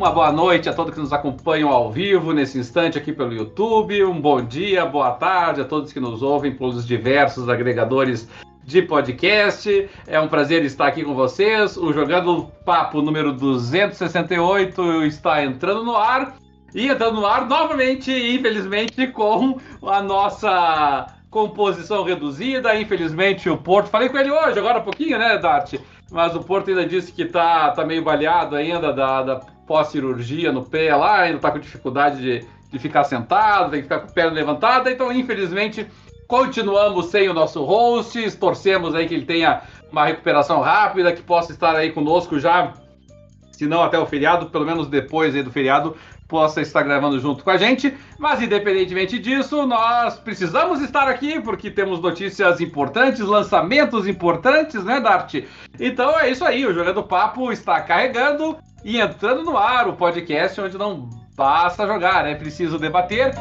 Uma boa noite a todos que nos acompanham ao vivo nesse instante aqui pelo YouTube. Um bom dia, boa tarde a todos que nos ouvem pelos diversos agregadores de podcast. É um prazer estar aqui com vocês. O Jogando Papo número 268 está entrando no ar. E entrando no ar novamente, infelizmente, com a nossa composição reduzida. Infelizmente, o Porto. Falei com ele hoje, agora há pouquinho, né, Dart? Mas o Porto ainda disse que tá, tá meio baleado ainda da, da pós-cirurgia no pé lá, ainda tá com dificuldade de, de ficar sentado, tem que ficar com a perna levantada. Então, infelizmente, continuamos sem o nosso host. Torcemos aí que ele tenha uma recuperação rápida, que possa estar aí conosco já, se não até o feriado, pelo menos depois aí do feriado, possa estar gravando junto com a gente. Mas independentemente disso, nós precisamos estar aqui porque temos notícias importantes, lançamentos importantes, né, Dart? Então é isso aí, o Jogando Papo está carregando e entrando no ar o podcast onde não basta jogar, é preciso debater.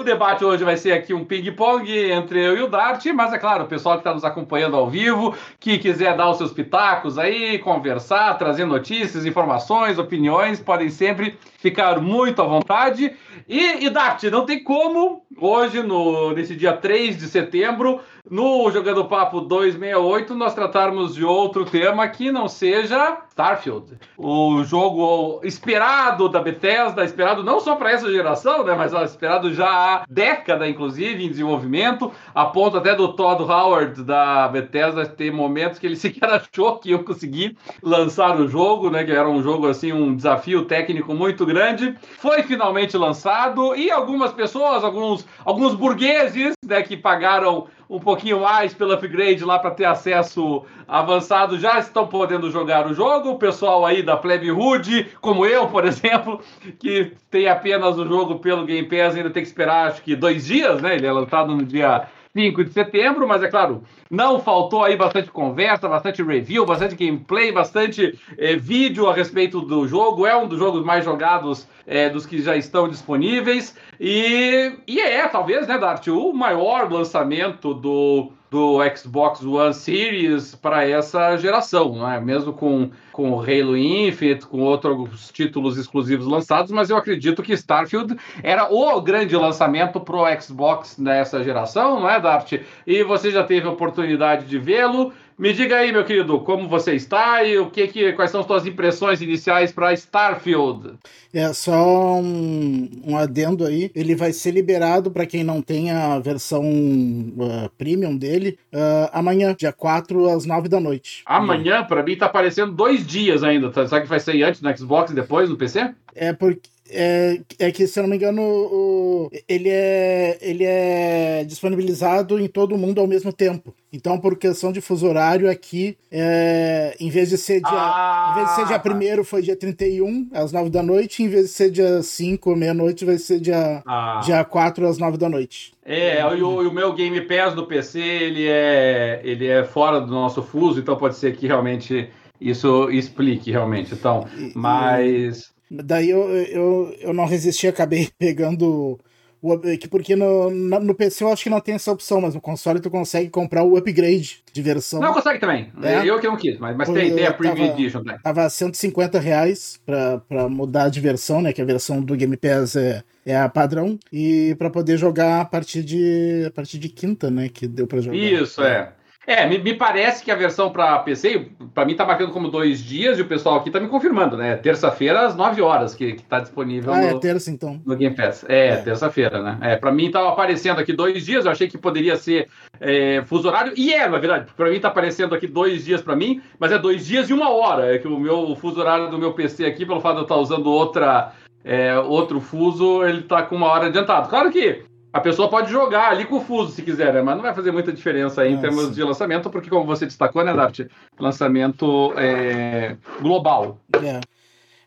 O debate hoje vai ser aqui um ping-pong entre eu e o Dart, mas é claro, o pessoal que está nos acompanhando ao vivo, que quiser dar os seus pitacos aí, conversar, trazer notícias, informações, opiniões, podem sempre ficar muito à vontade. E, e Dart, não tem como, hoje, no, nesse dia 3 de setembro, no Jogando Papo 268, nós tratarmos de outro tema que não seja Starfield. O jogo esperado da Bethesda, esperado não só para essa geração, né, mas esperado já há década, inclusive, em desenvolvimento, a ponto até do Todd Howard da Bethesda ter momentos que ele sequer achou que ia conseguir lançar o jogo, né, que era um jogo assim, um desafio técnico muito grande. Foi finalmente lançado e algumas pessoas, alguns, alguns burgueses, né, que pagaram um pouquinho mais pelo upgrade lá para ter acesso avançado, já estão podendo jogar o jogo. O pessoal aí da Plebe Hood, como eu, por exemplo, que tem apenas o jogo pelo Game Pass, ainda tem que esperar acho que dois dias, né? Ele é lançado no dia 5 de setembro, mas é claro, não faltou aí bastante conversa, bastante review, bastante gameplay, bastante é, vídeo a respeito do jogo. É um dos jogos mais jogados é, dos que já estão disponíveis. E, e é, talvez, né, Dart, o maior lançamento do do Xbox One Series para essa geração, não é? mesmo com, com Halo Infinite, com outros títulos exclusivos lançados, mas eu acredito que Starfield era o grande lançamento para o Xbox nessa geração, não é, Dart? E você já teve a oportunidade de vê-lo. Me diga aí, meu querido, como você está e o que, que quais são as suas impressões iniciais para Starfield? É só um, um, adendo aí. Ele vai ser liberado para quem não tem a versão uh, premium dele uh, amanhã, dia 4 às 9 da noite. Amanhã, para mim, tá aparecendo dois dias ainda. Tá? Sabe que vai sair antes no Xbox e depois no PC? É porque é, é que, se eu não me engano, o, ele, é, ele é disponibilizado em todo o mundo ao mesmo tempo. Então, por questão de fuso horário aqui, é, em vez de ser dia. Ah, em vez de ser dia 1 tá. foi dia 31, às 9 da noite, em vez de ser dia 5, meia-noite, vai ser dia, ah. dia 4 às 9 da noite. É, e o, o, meu Game Pass do PC, ele é, ele é fora do nosso fuso, então pode ser que realmente isso explique realmente. Então, mas. Daí eu, eu, eu não resisti, acabei pegando o, porque no, no PC eu acho que não tem essa opção, mas no console tu consegue comprar o upgrade de versão. Não, consegue também. É? Eu que não quis, mas, mas tem, tem a Preview tava, Edition também. Tava 150 reais pra, pra mudar de versão, né? Que a versão do Game Pass é, é a padrão. E pra poder jogar a partir de, a partir de quinta, né? Que deu pra jogar. Isso, é. É, me, me, parece que a versão para PC, para mim tá marcando como dois dias e o pessoal aqui tá me confirmando, né? Terça-feira às 9 horas que, que tá disponível ah, é no, é terça então. no Game Pass. É, é. terça-feira, né? É, para mim tava aparecendo aqui dois dias, eu achei que poderia ser é, fuso horário, e é, na verdade, para mim tá aparecendo aqui dois dias para mim, mas é dois dias e uma hora, é que o meu o fuso horário do meu PC aqui, pelo fato de eu estar usando outra é, outro fuso, ele tá com uma hora adiantado. Claro que a pessoa pode jogar ali com o fuso se quiser, né? mas não vai fazer muita diferença aí em termos de lançamento, porque como você destacou, né, Dart? Lançamento é, global. É.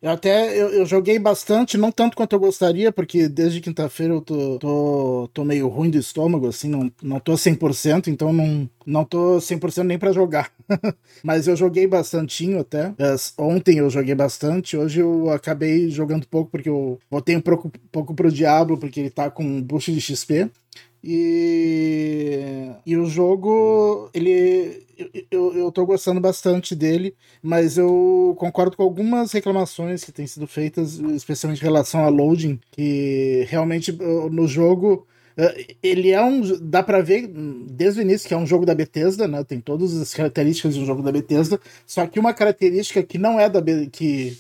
Eu até eu, eu, joguei bastante, não tanto quanto eu gostaria, porque desde quinta-feira eu tô, tô, tô, meio ruim do estômago, assim, não, não tô 100%, então não, não tô 100% nem para jogar. Mas eu joguei bastantinho até. Ontem eu joguei bastante, hoje eu acabei jogando pouco porque eu voltei um pouco, pouco pro Diablo, porque ele tá com boost de XP. E, e o jogo, ele. Eu, eu tô gostando bastante dele, mas eu concordo com algumas reclamações que têm sido feitas, especialmente em relação a loading, que realmente no jogo eh, ele é um. dá para ver desde o início que é um jogo da Bethesda, né? Tem todas as características de um jogo da Bethesda, só que uma característica que não é da que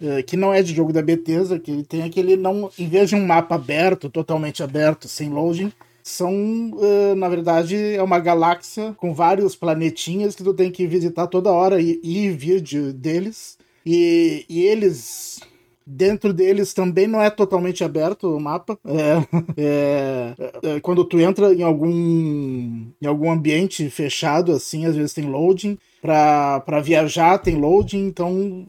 eh, que não é de jogo da Bethesda, que ele tem aquele não, em vez de um mapa aberto, totalmente aberto, sem loading, são, uh, na verdade, é uma galáxia com vários planetinhas que tu tem que visitar toda hora e, e vir de, deles. E, e eles Dentro deles também não é totalmente aberto o mapa. É, é, é, quando tu entra em algum, em algum ambiente fechado, assim, às vezes tem loading. Para viajar tem loading, então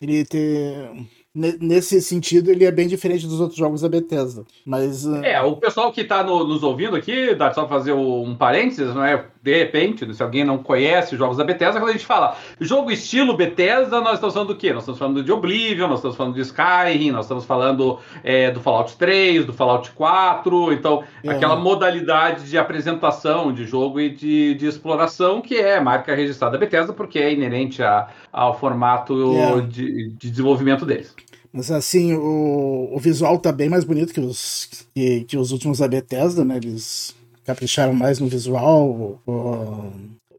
ele tem nesse sentido, ele é bem diferente dos outros jogos da Bethesda. Mas. Uh... É, o pessoal que está no, nos ouvindo aqui, dá só fazer um parênteses, não é? De repente, se alguém não conhece os jogos da Bethesda, quando a gente fala jogo estilo Bethesda, nós estamos falando do quê? Nós estamos falando de Oblivion, nós estamos falando de Skyrim, nós estamos falando é, do Fallout 3, do Fallout 4, então é. aquela modalidade de apresentação de jogo e de, de exploração que é marca registrada da Bethesda, porque é inerente a, ao formato é. de, de desenvolvimento deles. Mas assim, o, o visual tá bem mais bonito que os, que, que os últimos da Bethesda, né? Eles capricharam mais no visual. O,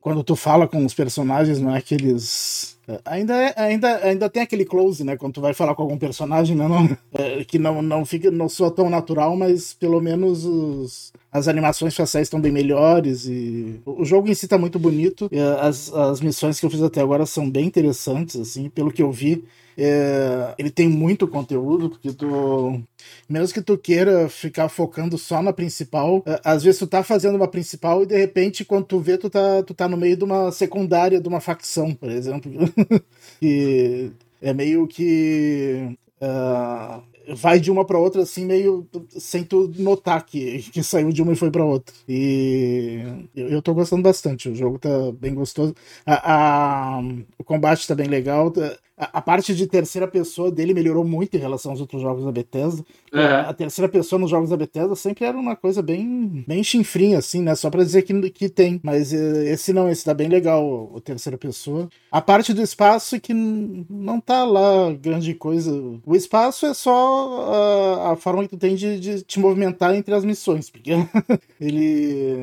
quando tu fala com os personagens, não é aqueles. Ainda, é, ainda, ainda tem aquele close, né? Quando tu vai falar com algum personagem, né? não, é, que não, não, fica, não soa tão natural, mas pelo menos os, as animações faciais estão bem melhores e o jogo em si tá muito bonito. As, as missões que eu fiz até agora são bem interessantes, assim, pelo que eu vi. É, ele tem muito conteúdo, porque tu. Mesmo que tu queira ficar focando só na principal, é, às vezes tu tá fazendo uma principal e de repente, quando tu vê, tu tá, tu tá no meio de uma secundária de uma facção, por exemplo. e é meio que. Uh, vai de uma para outra assim meio sem tu notar que, que saiu de uma e foi para outra. E eu, eu tô gostando bastante. O jogo tá bem gostoso. A, a o combate tá bem legal. Tá, a, parte de terceira pessoa dele melhorou muito em relação aos outros jogos da Bethesda. É. A terceira pessoa nos jogos da Bethesda sempre era uma coisa bem, bem chinfrinha, assim, né? Só pra dizer que, que tem. Mas eh, esse não, esse tá bem legal, o terceira pessoa. A parte do espaço que não tá lá grande coisa. O espaço é só a, a forma que tu tem de, de te movimentar entre as missões, porque ele.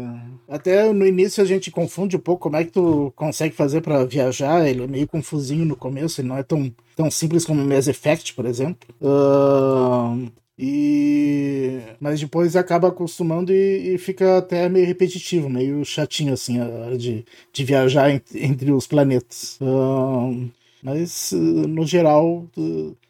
Até no início a gente confunde um pouco como é que tu consegue fazer para viajar. Ele é meio confusinho no começo, ele não é tão, tão simples como Mass Effect, por exemplo. Uh, e mas depois acaba acostumando e, e, fica até meio repetitivo, meio chatinho assim a hora de, de viajar entre, entre os planetas. Uh, mas no geral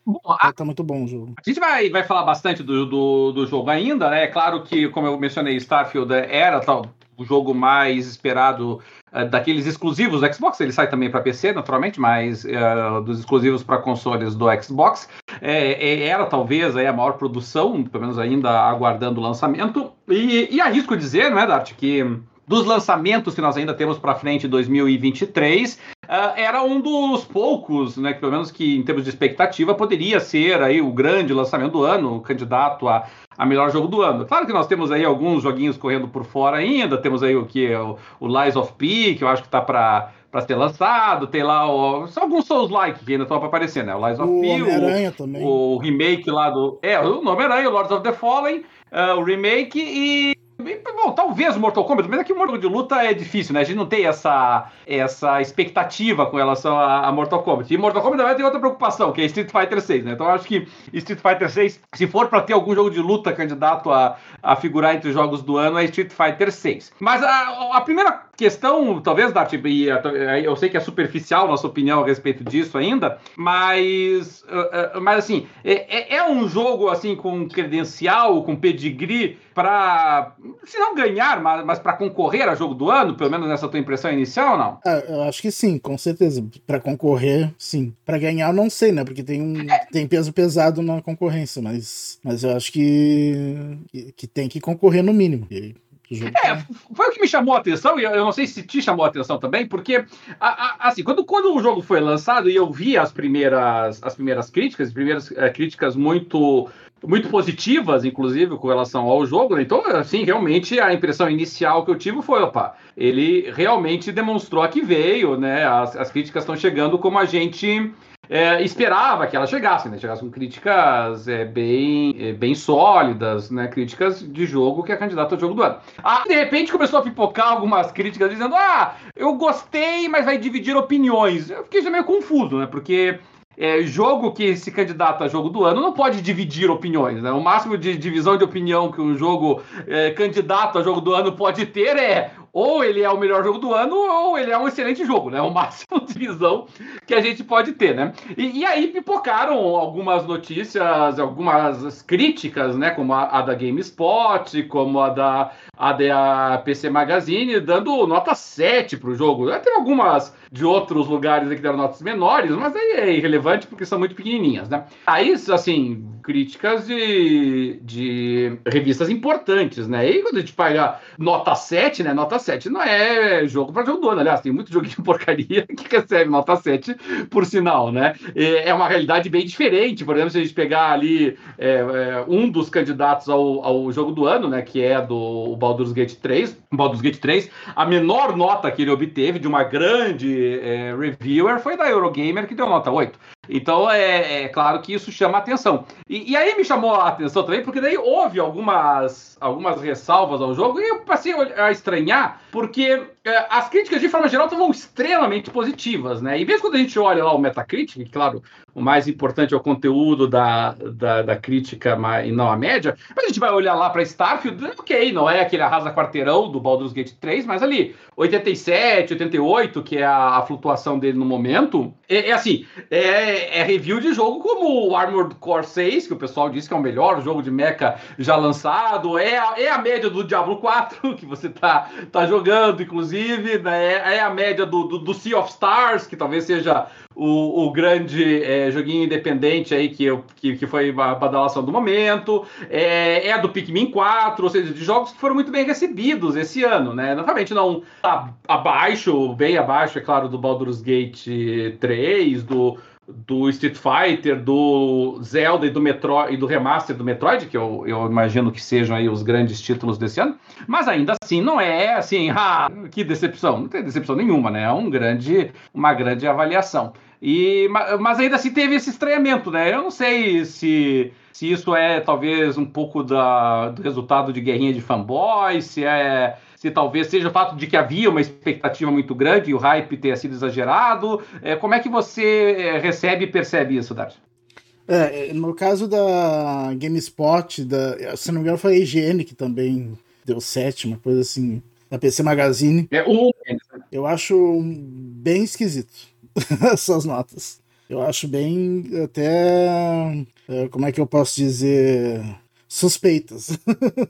Bom, a, tá muito bom o jogo. A gente vai, vai falar bastante do, do, do jogo ainda, né? É claro que, como eu mencionei, Starfield era tal, o jogo mais esperado uh, daqueles exclusivos do Xbox. Ele sai também para PC, naturalmente, mas uh, dos exclusivos para consoles do Xbox. É, é, era talvez aí, a maior produção, pelo menos ainda aguardando o lançamento. E, e arrisco dizer, não é, Dart, que dos lançamentos que nós ainda temos para frente em 2023, uh, era um dos poucos, né, que pelo menos que em termos de expectativa poderia ser aí o grande lançamento do ano, o candidato a, a melhor jogo do ano. Claro que nós temos aí alguns joguinhos correndo por fora ainda, temos aí o que o, o Lies of P, que eu acho que está para para ser lançado, tem lá o, alguns Souls-like que ainda estão para aparecer, né? O Lies of P, o, o, o, remake lá do... É, o Homem-Aranha, o Lords of the Fallen, uh, o remake e Bom, talvez Mortal Kombat, mas aqui o Mortal de luta é difícil, né? A gente não tem essa, essa expectativa com relação a, a Mortal Kombat. E Mortal Kombat também tem outra preocupação, que é Street Fighter 6, né? Então eu acho que Street Fighter 6, se for para ter algum jogo de luta candidato a, a figurar entre os jogos do ano, é Street Fighter 6. Mas a, a primeira questão, talvez, Dart, eu sei que é superficial nossa opinião a respeito disso ainda, mas, uh, uh, mas assim, é, é, é um jogo assim com credencial, com pedigree para, se não ganhar, mas, mas para concorrer a jogo do ano, pelo menos nessa tua impressão inicial, não? Ah, eu acho que sim, com certeza. Para concorrer, sim. Para ganhar, não sei, né? Porque tem um é. tem peso pesado na concorrência, mas, mas eu acho que, que, que tem que concorrer no mínimo. E é, foi o que me chamou a atenção, e eu não sei se te chamou a atenção também, porque, assim, quando, quando o jogo foi lançado e eu vi as primeiras, as primeiras críticas, as primeiras é, críticas muito muito positivas, inclusive, com relação ao jogo. Né? Então, assim, realmente a impressão inicial que eu tive foi, opa, ele realmente demonstrou a que veio, né? As, as críticas estão chegando como a gente é, esperava que elas chegassem, né? Chegassem com críticas é, bem, é, bem sólidas, né? Críticas de jogo que é candidato ao jogo do ano. Aí, de repente, começou a pipocar algumas críticas dizendo: ah, eu gostei, mas vai dividir opiniões. Eu fiquei meio confuso, né? Porque é, jogo que se candidata a jogo do ano não pode dividir opiniões. Né? O máximo de divisão de opinião que um jogo é, candidato a jogo do ano pode ter é ou ele é o melhor jogo do ano, ou ele é um excelente jogo, né? O máximo de visão que a gente pode ter, né? E, e aí pipocaram algumas notícias, algumas críticas, né? Como a, a da GameSpot, como a da, a da PC Magazine, dando nota 7 para o jogo. Tem algumas de outros lugares que deram notas menores, mas aí é irrelevante porque são muito pequenininhas, né? Aí, assim, críticas de, de revistas importantes, né? E quando a gente paga nota 7, né? Nota 7 não é jogo para jogo do ano. Aliás, tem muito joguinho de porcaria que recebe nota 7, por sinal, né? É uma realidade bem diferente. Por exemplo, se a gente pegar ali é, é, um dos candidatos ao, ao jogo do ano, né? Que é do Baldur's Gate 3, Baldur's Gate 3, a menor nota que ele obteve de uma grande é, reviewer foi da Eurogamer, que deu nota 8. Então, é, é, claro que isso chama atenção. E, e, aí me chamou a atenção também, porque daí houve algumas, algumas ressalvas ao jogo, e eu passei a estranhar, porque as críticas, de forma geral, estavam extremamente positivas, né? E mesmo quando a gente olha lá o Metacritic, claro, o mais importante é o conteúdo da, da, da crítica e não a média, mas a gente vai olhar lá para Starfield, ok, não é aquele arrasa quarteirão do Baldur's Gate 3, mas ali, 87, 88, que é a, a flutuação dele no momento, é, é assim, é, é, review de jogo como o Armored Core 6, que o pessoal diz que é o melhor jogo de mecha já lançado, é a, é a média do Diablo 4 que você tá, tá jogando, inclusive, né? é, é a média do, do, do, Sea of Stars, que talvez seja o, o grande é, joguinho independente aí que, que, que foi a badalação do momento, é, é do Pikmin 4, ou seja, de jogos que foram muito bem recebidos esse ano, né? Naturalmente não abaixo, bem abaixo, é claro, do Baldur's Gate 3, do do Street Fighter, do Zelda e do Metroid e do remaster do Metroid, que eu, eu imagino que sejam aí os grandes títulos desse ano, mas ainda assim não é assim, ah, que decepção, não tem decepção nenhuma, né? É um grande, uma grande avaliação. E, mas ainda assim teve esse estranhamento, né? Eu não sei se, se isso é talvez um pouco da, do resultado de guerrinha de fanboy, se é se talvez seja o fato de que havia uma expectativa muito grande e o hype tenha sido exagerado. É, como é que você é, recebe e percebe isso, Darcy? É, no caso da GameSpot, da, se não me engano foi a IGN que também deu sétima, coisa assim, da PC Magazine. É um. Eu acho bem esquisito essas notas. Eu acho bem até. É, como é que eu posso dizer? Suspeitas.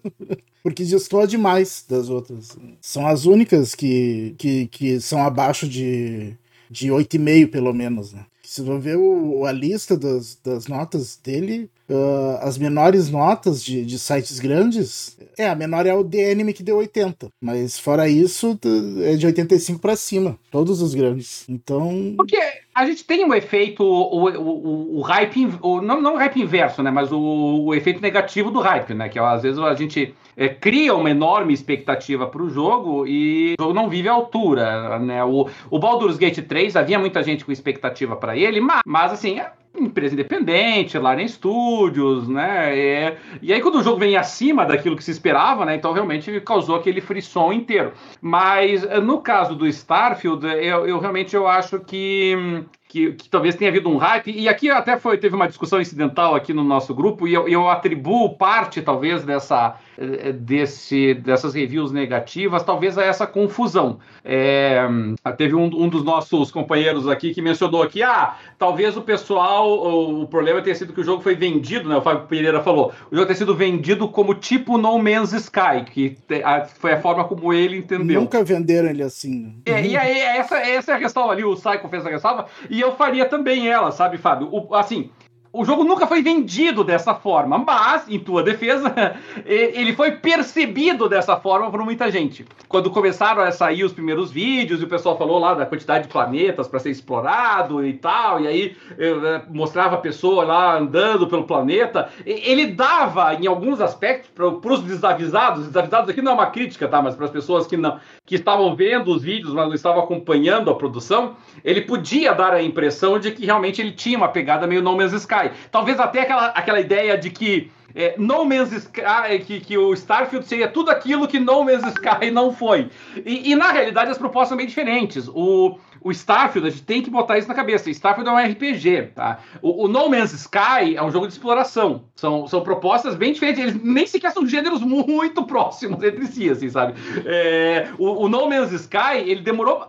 Porque destoa demais das outras. São as únicas que, que, que são abaixo de, de 8,5, pelo menos, né? Se você ver o, a lista das, das notas dele, uh, as menores notas de, de sites grandes, é, a menor é o The Anime que deu 80. Mas fora isso, é de 85 para cima. Todos os grandes. Então. Porque a gente tem um efeito, o, o, o hype, o, não, não o hype inverso, né? Mas o, o efeito negativo do hype, né? Que às vezes a gente é, cria uma enorme expectativa para o jogo e o jogo não vive à altura, né? O, o Baldur's Gate 3 havia muita gente com expectativa para ele, mas, mas assim, é, empresa independente, Larian Studios, né? É, e aí quando o jogo vem acima daquilo que se esperava, né? Então realmente causou aquele frisson inteiro. Mas no caso do Starfield, eu, eu realmente eu acho que que, que, talvez tenha havido um hype, e aqui até foi, teve uma discussão incidental aqui no nosso grupo, e eu, eu atribuo parte, talvez, dessa, eh, desse, dessas reviews negativas, talvez a essa confusão. É, teve um, um, dos nossos companheiros aqui que mencionou aqui, ah, talvez o pessoal, o, o problema tenha sido que o jogo foi vendido, né, o Fábio Pereira falou, o jogo ter sido vendido como tipo No Man's Sky, que a, foi a forma como ele entendeu. Nunca venderam ele assim. É, e aí, essa, essa é a questão ali, o Psycho fez a ressalva, e eu faria também ela, sabe, Fábio? O, assim, o jogo nunca foi vendido dessa forma, mas, em tua defesa, ele foi percebido dessa forma por muita gente. Quando começaram a sair os primeiros vídeos e o pessoal falou lá da quantidade de planetas para ser explorado e tal, e aí eh, mostrava a pessoa lá andando pelo planeta, ele dava, em alguns aspectos, para os desavisados, desavisados aqui não é uma crítica, tá? Mas para as pessoas que não que estavam vendo os vídeos, mas não estavam acompanhando a produção, ele podia dar a impressão de que realmente ele tinha uma pegada meio No Man's Sky. Talvez até aquela, aquela ideia de que é, No Man's Sky, que, que o Starfield seria tudo aquilo que No Man's Sky não foi. E, e na realidade as propostas são bem diferentes. O, o Starfield, a gente tem que botar isso na cabeça. Starfield é um RPG, tá? O, o, No Man's Sky é um jogo de exploração. São, são propostas bem diferentes. Eles nem sequer são gêneros muito próximos entre si, assim, sabe? É, o, o, No Man's Sky, ele demorou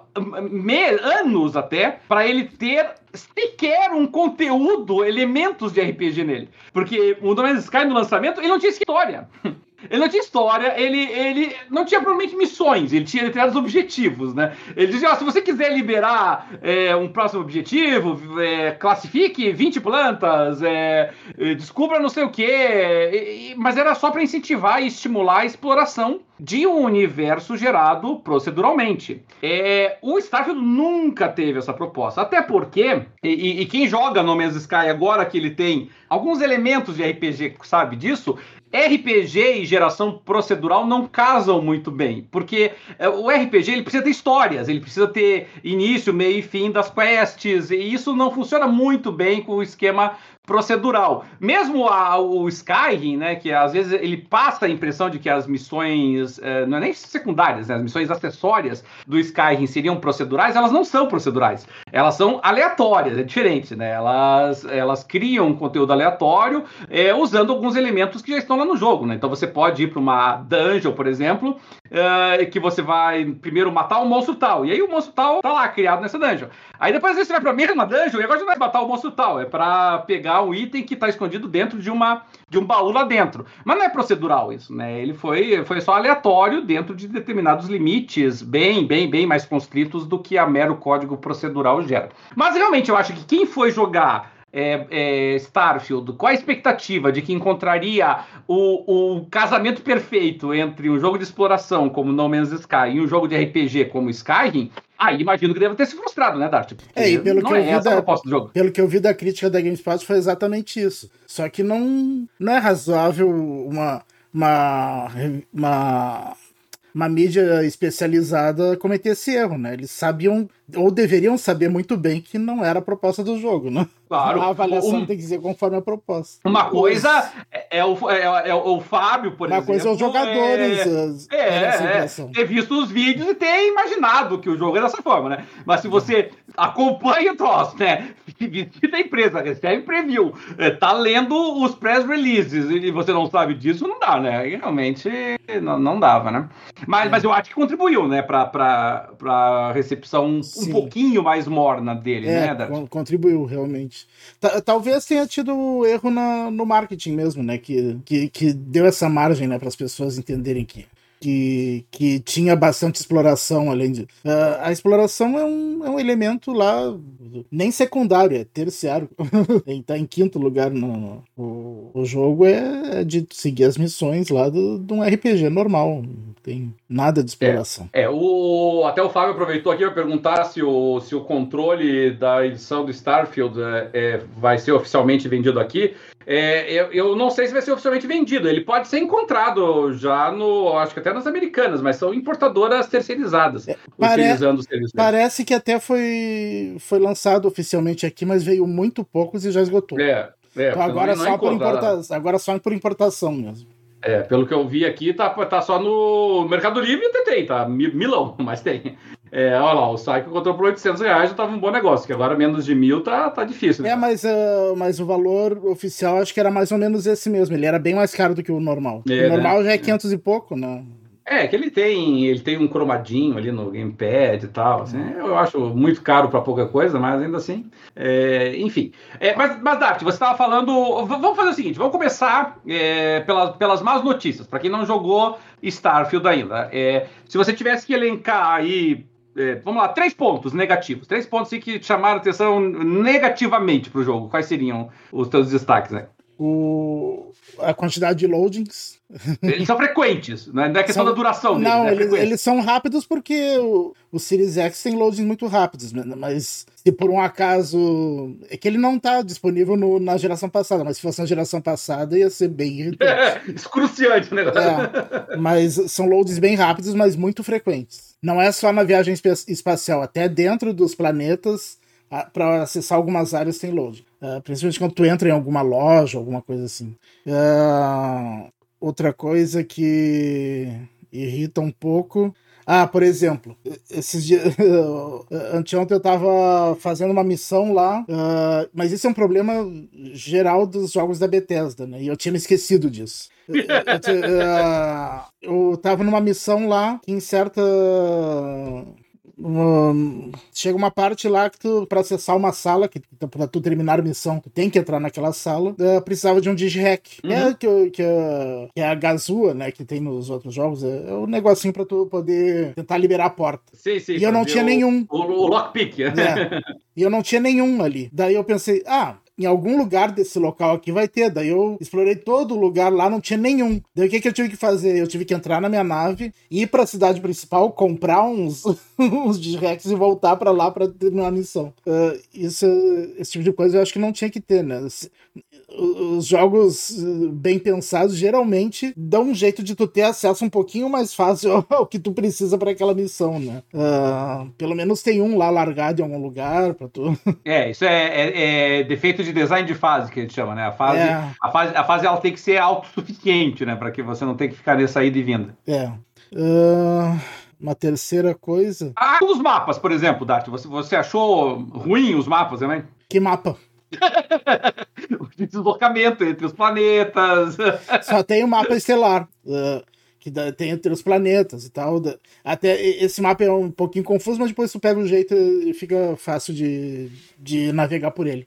me, anos até para ele ter sequer um conteúdo, elementos de RPG nele. Porque o No Man's Sky no lançamento, ele não tinha história. Ele não tinha história, ele, ele não tinha provavelmente missões, ele tinha determinados objetivos, né? Ele dizia, ó, se você quiser liberar é, um próximo objetivo, é, classifique 20 plantas, é, é, descubra não sei o quê, mas era só para incentivar e estimular a exploração de um universo gerado proceduralmente. É, o Starfield nunca teve essa proposta, até porque, e, e quem joga no Man's Sky agora que ele tem alguns elementos de RPG, sabe disso, RPG e geração procedural não casam muito bem, porque é, o RPG ele precisa ter histórias, ele precisa ter início, meio e fim das quests, e isso não funciona muito bem com o esquema procedural. Mesmo a, o Skyrim, né, que às vezes ele passa a impressão de que as missões, eh, não é nem secundárias, né, as missões acessórias do Skyrim seriam procedurais, elas não são procedurais. Elas são aleatórias, é diferente, né? Elas, elas criam um conteúdo aleatório eh, usando alguns elementos que já estão lá no jogo, né? Então você pode ir para uma dungeon, por exemplo, eh, que você vai primeiro matar um monstro tal, e aí o monstro tal tá lá criado nessa dungeon. Aí depois você vai para a mesma dungeon e agora você vai matar o monstro tal, é para pegar um item que está escondido dentro de, uma, de um baú lá dentro. Mas não é procedural isso, né? Ele foi, foi só aleatório dentro de determinados limites, bem, bem, bem mais constritos do que a mero código procedural gera. Mas realmente eu acho que quem foi jogar é, é, Starfield, qual a expectativa de que encontraria o, o, casamento perfeito entre um jogo de exploração como No Man's Sky e um jogo de RPG como Skyrim, aí imagino que deve ter se frustrado, né, Dart? É, e pelo que, é eu vi da, pelo que eu vi da crítica da GameSpot foi exatamente isso. Só que não, não é razoável uma, uma, uma uma mídia especializada cometer esse erro, né? Eles sabiam, ou deveriam saber muito bem que não era a proposta do jogo, né? Claro. A avaliação um, tem que ser conforme a proposta. Uma coisa é, é, o, é, é, o Fábio, por uma exemplo. Uma coisa é os jogadores. É, é, é ter visto os vídeos e ter imaginado que o jogo é dessa forma, né? Mas se você acompanha o troço, né? Visita a empresa, recebe preview, é, tá lendo os press releases e você não sabe disso, não dá, né? Realmente não, não dava, né? Mas, é. mas eu acho que contribuiu, né, pra, pra, pra recepção um, um pouquinho mais morna dele, é, né, Contribuiu, realmente. Talvez tenha tido erro na, no marketing mesmo, né? Que, que, que deu essa margem, né, para as pessoas entenderem que que, que tinha bastante exploração além de. Uh, a exploração é um, é um elemento lá, nem secundário, é terciário. Tá em quinto lugar no. O, o jogo é, de seguir as missões lá de um RPG normal. Tem nada de exploração. É, é o, até o Fábio aproveitou aqui para perguntar se o, se o controle da edição do Starfield é, é, vai ser oficialmente vendido aqui. É, eu, eu, não sei se vai ser oficialmente vendido. Ele pode ser encontrado já no, acho que até nas americanas, mas são importadoras terceirizadas é, pare... utilizando o serviço. Parece que até foi, foi lançado oficialmente aqui, mas veio muito poucos e já esgotou. É, é então agora, só por importa... agora só por importação mesmo. É, pelo que eu vi aqui, tá, tá só no Mercado Livre e tem, tá? Milão, mas tem. É, olha lá, o Psycho comprou por 800 reais já tava um bom negócio, que agora menos de mil tá, tá difícil. Né? É, mas, uh, mas o valor oficial acho que era mais ou menos esse mesmo. Ele era bem mais caro do que o normal. É, o normal né? já é 500 e pouco, né? É, que ele tem, ele tem um cromadinho ali no gamepad e tal. Assim, eu acho muito caro para pouca coisa, mas ainda assim. É, enfim. É, mas, mas Dart, você estava falando. Vamos fazer o seguinte: vamos começar é, pelas, pelas más notícias. Para quem não jogou Starfield ainda. É, se você tivesse que elencar aí. É, vamos lá, três pontos negativos. Três pontos que chamaram atenção negativamente para o jogo. Quais seriam os teus destaques, né? O, a quantidade de loadings eles são frequentes, né? não é questão são, da duração deles, Não, é eles, eles, são rápidos porque o, o Series X tem loadings muito rápidos, né? mas se por um acaso. É que ele não está disponível no, na geração passada, mas se fosse na geração passada ia ser bem irritante. É, excruciante o negócio. É, mas são loadings bem rápidos, mas muito frequentes. Não é só na viagem espacial, até dentro dos planetas, para acessar algumas áreas tem load. Uh, principalmente quando tu entra em alguma loja, alguma coisa assim. Uh, Outra coisa que irrita um pouco. Ah, por exemplo, esses dias. Anteontem eu tava fazendo uma missão lá, uh, mas isso é um problema geral dos jogos da Bethesda, né? E eu tinha me esquecido disso. eu, eu, uh, eu tava numa missão lá que em certa chega uma parte lá que tu, pra acessar uma sala, que pra tu terminar a missão, tu tem que entrar naquela sala, uh, precisava de um digihack. Uhum. É, que, que, que, é a Gazua, né, que tem nos outros jogos, é, é um negocinho pra tu poder tentar liberar a porta. Sim, sim. E eu não tinha o, nenhum. O, o lockpick. É. e eu não tinha nenhum ali. Daí eu pensei, ah, em algum lugar desse local aqui vai ter. Daí eu explorei todo o lugar lá, não tinha nenhum. Daí o que, que eu tive que fazer? Eu tive que entrar na minha nave, ir para a cidade principal, comprar uns, uns Direx e voltar para lá para terminar a missão. Uh, isso, esse tipo de coisa eu acho que não tinha que ter, né? Os jogos eh, bem pensados geralmente dão um jeito de tu ter acesso um pouquinho mais fácil ao que tu precisa para aquela missão, né? Uh, pelo menos tem um lá largado em algum lugar para tu. É, isso é, é, é, defeito de design de fase que a gente chama, né? A fase, é. a fase, a fase ela tem que ser autossuficiente, né? Para que você não tenha que ficar nessa ida e vinda. É. Uh, uma terceira coisa. Ah, os mapas, por exemplo, Dart. Você, você achou ruim os mapas também? Que mapa? o deslocamento entre os planetas. Só tem o um mapa estelar. Uh, que tem entre os planetas e tal. Até esse mapa é um pouquinho confuso, mas depois tu pega o jeito e fica fácil de, de navegar por ele.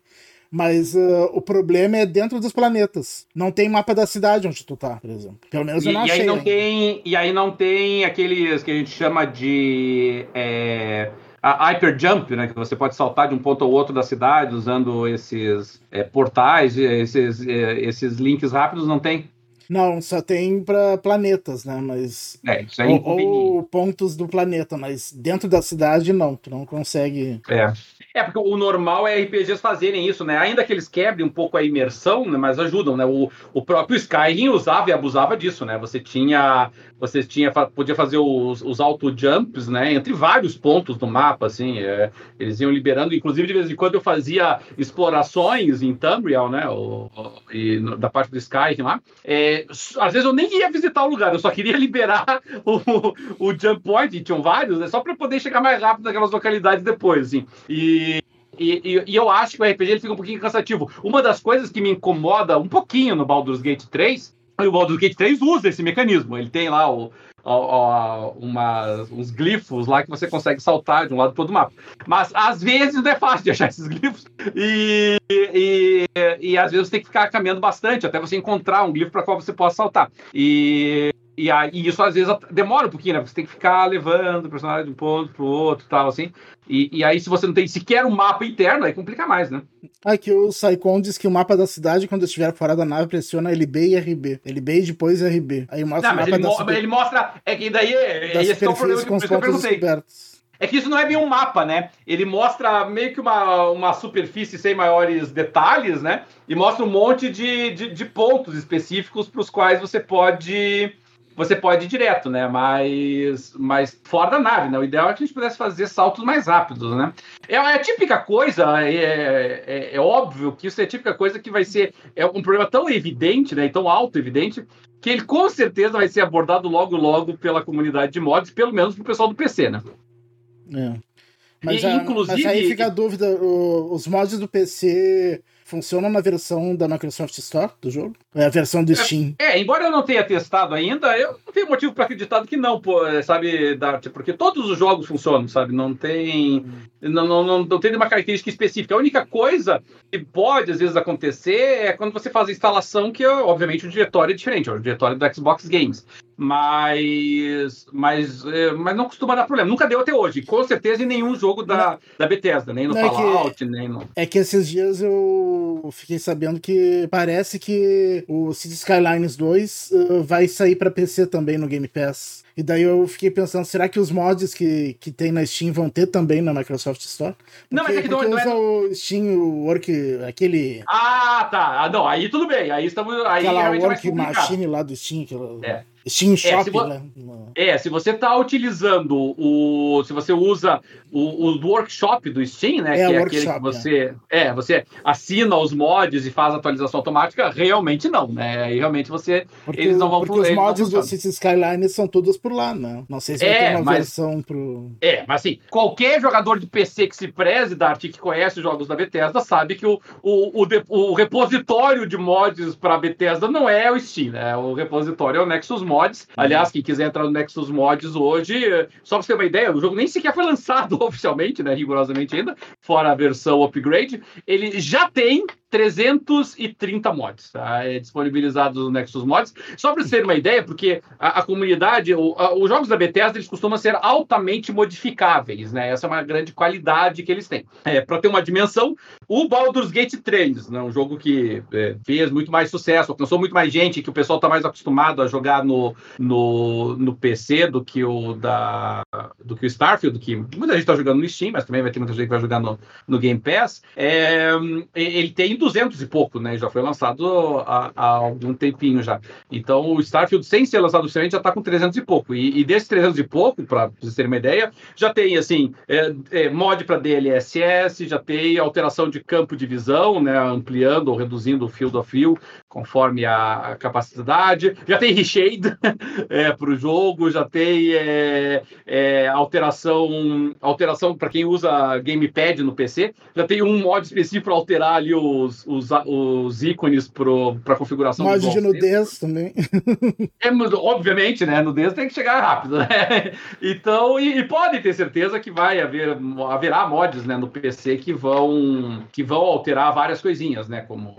Mas uh, o problema é dentro dos planetas. Não tem mapa da cidade onde tu tá, por exemplo. Pelo menos eu não e, achei. E aí não, tem, e aí não tem aqueles que a gente chama de. É a Hyper Jump, né, que você pode saltar de um ponto ao outro da cidade usando esses é, portais, esses, é, esses links rápidos, não tem? Não, só tem para planetas, né? Mas. É, isso é ou, ou, pontos do planeta, mas dentro da cidade não, tu não consegue. É. É, porque o normal é RPGs fazerem isso, né? Ainda que eles quebrem um pouco a imersão, né? mas ajudam, né? O, o próprio Skyrim usava e abusava disso, né? Você tinha. Você tinha, podia fazer os, os auto-jumps, né? Entre vários pontos do mapa, assim. É, eles iam liberando, inclusive de vez em quando eu fazia explorações em Tamriel, né? O, o, e, da parte do Skyrim lá. É, às vezes eu nem ia visitar o lugar, eu só queria liberar o, o jump point, e tinham vários, né? Só para poder chegar mais rápido naquelas localidades depois, assim. E e, e, eu acho que o RPG ele fica um pouquinho cansativo. Uma das coisas que me incomoda um pouquinho no Baldur's Gate 3, e o Baldur's Gate 3 usa esse mecanismo. Ele tem lá o, o, uma, uns glifos lá que você consegue saltar de um lado para o mapa. Mas às vezes não é fácil de achar esses glifos. E, e, e às vezes você tem que ficar caminhando bastante até você encontrar um glifo para qual você possa saltar. E e, aí, e isso às vezes demora um pouquinho, né? Você tem que ficar levando o personagem de um ponto pro outro tal, assim. E, e aí, se você não tem sequer um mapa interno, aí complica mais, né? Aqui o Saikon diz que o mapa da cidade, quando estiver fora da nave, pressiona LB e RB. LB e depois RB. Aí mostra não, o mapa ele, da mo super... ele mostra. É que daí é, esse é o problema que, com os pontos descobertos. É que isso não é bem um mapa, né? Ele mostra meio que uma, uma superfície sem maiores detalhes, né? E mostra um monte de, de, de pontos específicos para os quais você pode você pode ir direto, né? Mas, mas fora da nave, né? O ideal é que a gente pudesse fazer saltos mais rápidos, né? É, é a típica coisa, é, é, é, óbvio que isso é a típica coisa que vai ser é um problema tão evidente, né? E tão auto-evidente, que ele com certeza vai ser abordado logo, logo pela comunidade de mods, pelo menos pro pessoal do PC, né? É. Mas, e, a, inclusive, mas aí fica a dúvida, os mods do PC funciona na versão da Microsoft Store do jogo? É a versão do Steam. É, é embora eu não tenha testado ainda, eu não tenho motivo para acreditar que não, pô, é, sabe, Dart? Porque todos os jogos funcionam, sabe? Não tem. Não, não, não, não tem uma característica específica. A única coisa que pode, às vezes, acontecer é quando você faz a instalação, que, obviamente, o diretório é diferente, é o diretório do Xbox Games mas, mas, é, mas não costuma dar problema. Nunca deu até hoje. Com certeza em nenhum jogo da, da Bethesda, nem no não, Fallout, é que, nem no. É que esses dias eu fiquei sabendo que parece que o City Skylines 2 uh, vai sair para PC também no Game Pass. E daí eu fiquei pensando, será que os mods que, que tem na Steam vão ter também na Microsoft Store? Porque, não, mas é que porque não, usa é... o Steam o Work, aquele... Ah, tá. Ah, não, aí tudo bem. Aí estamos... Aí Aquela Work Machine lá do Steam. Aquela... É. Steam Shop, é, se vo... né? É, se você está utilizando o. Se você usa o, o workshop do Steam, né? É, que é aquele que você. É. é. você assina os mods e faz atualização automática, realmente não, né? Aí realmente você. Porque, eles não vão Porque os mods do City Skyline são todos por lá, né? Não sei se vai é, ter uma mas, versão pro. É, mas assim, qualquer jogador de PC que se preze da Arte que conhece os jogos da Bethesda sabe que o, o, o, o repositório de mods para Bethesda não é o Steam, né? O repositório é o Nexus Mods. Aliás, quem quiser entrar no Nexus Mods hoje, só pra você ter uma ideia, o jogo nem sequer foi lançado oficialmente, né? Rigorosamente ainda, fora a versão upgrade. Ele já tem 330 mods tá? é, disponibilizados no Nexus Mods. Só para ter uma ideia, porque a, a comunidade, o, a, os jogos da Bethesda, eles costumam ser altamente modificáveis, né? Essa é uma grande qualidade que eles têm. É, para ter uma dimensão, o Baldur's Gate 3, né? um jogo que é, fez muito mais sucesso, alcançou muito mais gente, que o pessoal está mais acostumado a jogar no, no, no PC do que o da do que o Starfield, que muita gente está jogando no Steam, mas também vai ter muita gente que vai jogar no, no Game Pass. É, ele tem 200 e pouco, né? Já foi lançado há, há, algum tempinho já. Então, o Starfield, sem ser lançado oficialmente, já está com 300 e pouco. E, e desses 300 e pouco, para vocês terem uma ideia, já tem, assim, é, é, mod para DLSS, já tem alteração de campo de visão, né? Ampliando ou reduzindo o field of view, conforme a, capacidade. Já tem reshade é, para o jogo, já tem é, é, alteração, alteração para quem usa gamepad no PC, já tem um mod específico para alterar ali os os, os, os ícones para configuração Mod de nudez também. É, obviamente, né? Nudez tem que chegar rápido, né? Então, e, e podem ter certeza que vai haver, haverá mods né, no PC que vão, que vão alterar várias coisinhas, né? Como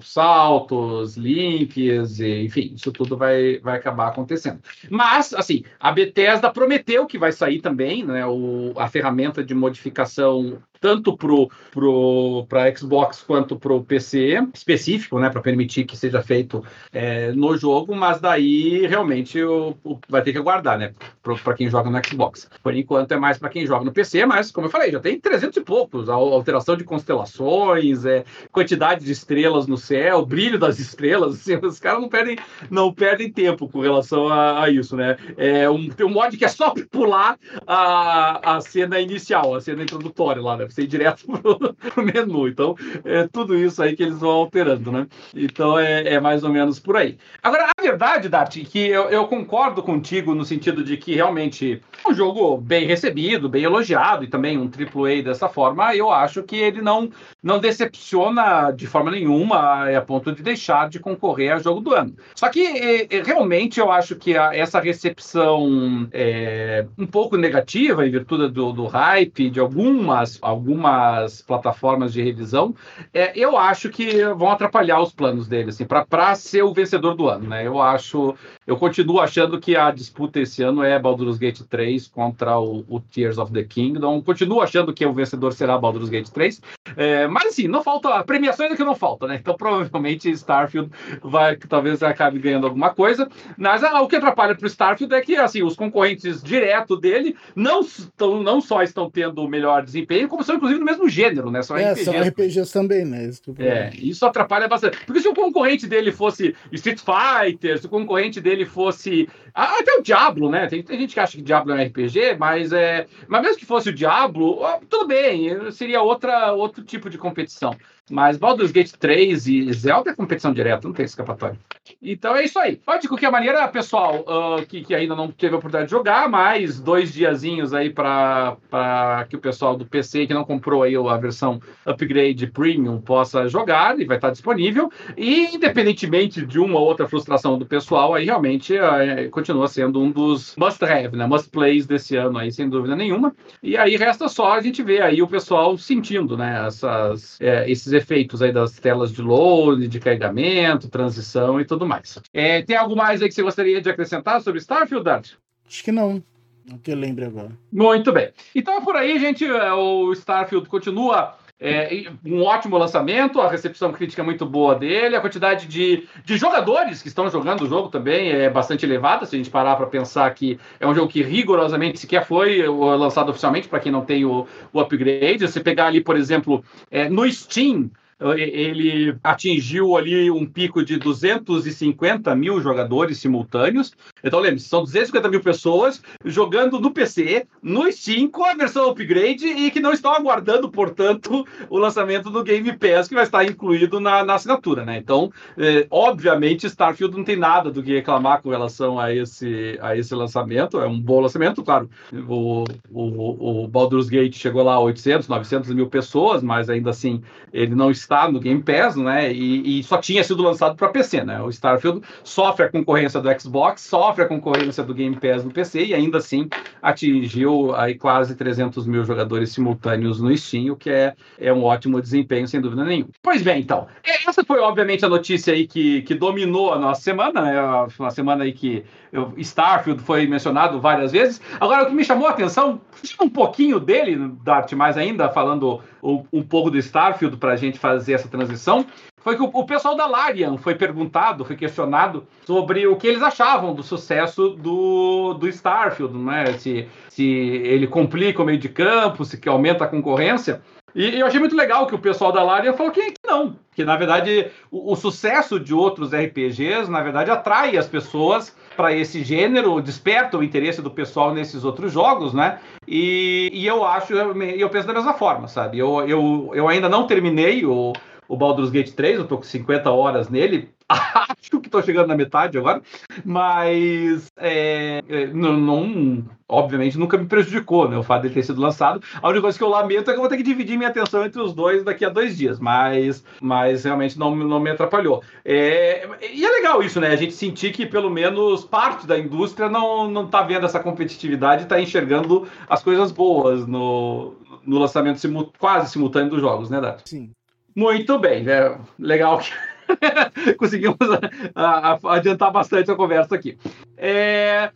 saltos, links, enfim, isso tudo vai, vai acabar acontecendo. Mas, assim, a Bethesda prometeu que vai sair também, né, o, a ferramenta de modificação tanto pro, pro, para Xbox quanto para o PC específico, né, para permitir que seja feito é, no jogo, mas daí realmente o, o vai ter que aguardar, né, para quem joga no Xbox. Por enquanto é mais para quem joga no PC, mas como eu falei, já tem 300 e poucos, a alteração de constelações, é, quantidade de estrelas no céu, brilho das estrelas, assim, os caras não perdem, não perdem tempo com relação a, a isso, né? É um, tem um mod que é só pular a, a cena inicial, a cena introdutória lá, né? Você ir direto pro, pro menu. Então, é tudo isso aí que eles vão alterando, né? Então, é, é mais ou menos por aí. Agora, a verdade, Dart, que eu, eu concordo contigo no sentido de que realmente é um jogo bem recebido, bem elogiado e também um AAA dessa forma, eu acho que ele não, não decepciona de forma nenhuma é a ponto de deixar de concorrer a jogo do ano. Só que é, é, realmente eu acho que a, essa recepção é um pouco negativa em virtude do, do hype de algumas algumas plataformas de revisão, é, eu acho que vão atrapalhar os planos dele, assim, para ser o vencedor do ano, né? Eu, acho, eu continuo achando que a disputa esse ano é Baldur's Gate 3 contra o, o Tears of the Kingdom. Continuo achando que o vencedor será Baldur's Gate 3. É, mas assim, não falta. Premiações é que não falta, né? Então provavelmente Starfield vai, talvez acabe ganhando alguma coisa. Mas ah, o que atrapalha para o Starfield é que assim, os concorrentes direto dele não, estão, não só estão tendo o melhor desempenho, como são inclusive no mesmo gênero, né? São é, RPGs. são RPGs também, né? Isso é, isso atrapalha bastante. Porque se o concorrente dele fosse Street Fighter, se o concorrente dele fosse. Até o Diablo, né? Tem, tem, gente que acha que Diablo é um RPG, mas é. Mas mesmo que fosse o Diablo, tudo bem, seria outra, outro tipo de competição. Mas Baldur's Gate 3 e Zelda é competição direta, não tem escapatória. Então é isso aí. Pode, de qualquer maneira, pessoal uh, que, que ainda não teve a oportunidade de jogar, mais dois diazinhos aí para que o pessoal do PC que não comprou aí a versão Upgrade Premium possa jogar e vai estar disponível. E independentemente de uma ou outra frustração do pessoal, aí realmente uh, continua sendo um dos must-have, né? Must-plays desse ano aí, sem dúvida nenhuma. E aí resta só a gente ver aí o pessoal sentindo, né? Essas, é, esses efeitos aí das telas de load, de carregamento, transição e tudo mais. É, tem algo mais aí que você gostaria de acrescentar sobre Starfield, Dart? Acho que não. Não que eu lembre agora. Muito bem. Então por aí, gente. É, o Starfield continua é, um ótimo lançamento, a recepção crítica é muito boa dele, a quantidade de, de jogadores que estão jogando o jogo também é bastante elevada, se a gente parar para pensar que é um jogo que rigorosamente sequer foi lançado oficialmente, para quem não tem o, o upgrade. Se pegar ali, por exemplo, é, no Steam, ele atingiu ali um pico de 250 mil jogadores simultâneos. Então, lembre-se, são 250 mil pessoas jogando no PC, no Steam, com a versão upgrade e que não estão aguardando, portanto, o lançamento do Game Pass, que vai estar incluído na, na assinatura, né? Então, é, obviamente, Starfield não tem nada do que reclamar com relação a esse, a esse lançamento. É um bom lançamento, claro. O, o, o Baldur's Gate chegou lá a 800, 900 mil pessoas, mas ainda assim ele não está no Game Pass, né? E, e só tinha sido lançado para PC, né? O Starfield sofre a concorrência do Xbox, sofre a concorrência do Game Pass no PC e ainda assim atingiu aí quase 300 mil jogadores simultâneos no Steam, o que é, é um ótimo desempenho, sem dúvida nenhuma. Pois bem, então, essa foi obviamente a notícia aí que, que dominou a nossa semana, né? Uma semana aí que eu, Starfield foi mencionado várias vezes. Agora, o que me chamou a atenção, um pouquinho dele, Dart, mais ainda, falando um, um pouco do Starfield para a gente fazer essa transição, foi que o, o, pessoal da Larian foi perguntado, foi questionado sobre o que eles achavam do sucesso do, do Starfield, né? Se, se ele complica o meio de campo, se que aumenta a concorrência. E eu achei muito legal que o pessoal da Larian falou que, não, que na verdade o, o, sucesso de outros RPGs, na verdade, atrai as pessoas para esse gênero, desperta o interesse do pessoal nesses outros jogos, né? E, e eu acho, eu, eu penso da mesma forma, sabe? Eu, eu, eu ainda não terminei o, o Baldur's Gate 3, eu tô com 50 horas nele, acho que tô chegando na metade agora, mas é, é, não, não, obviamente nunca me prejudicou, né, o fato de ter sido lançado. A única coisa que eu lamento é que eu vou ter que dividir minha atenção entre os dois daqui a dois dias, mas, mas realmente não, não me atrapalhou. É, e é legal isso, né, a gente sentir que pelo menos parte da indústria não, não tá vendo essa competitividade tá enxergando as coisas boas no, no lançamento simu quase simultâneo dos jogos, né, Dart? Sim. Muito bem, né? legal que conseguimos a, a, adiantar bastante a conversa aqui. É,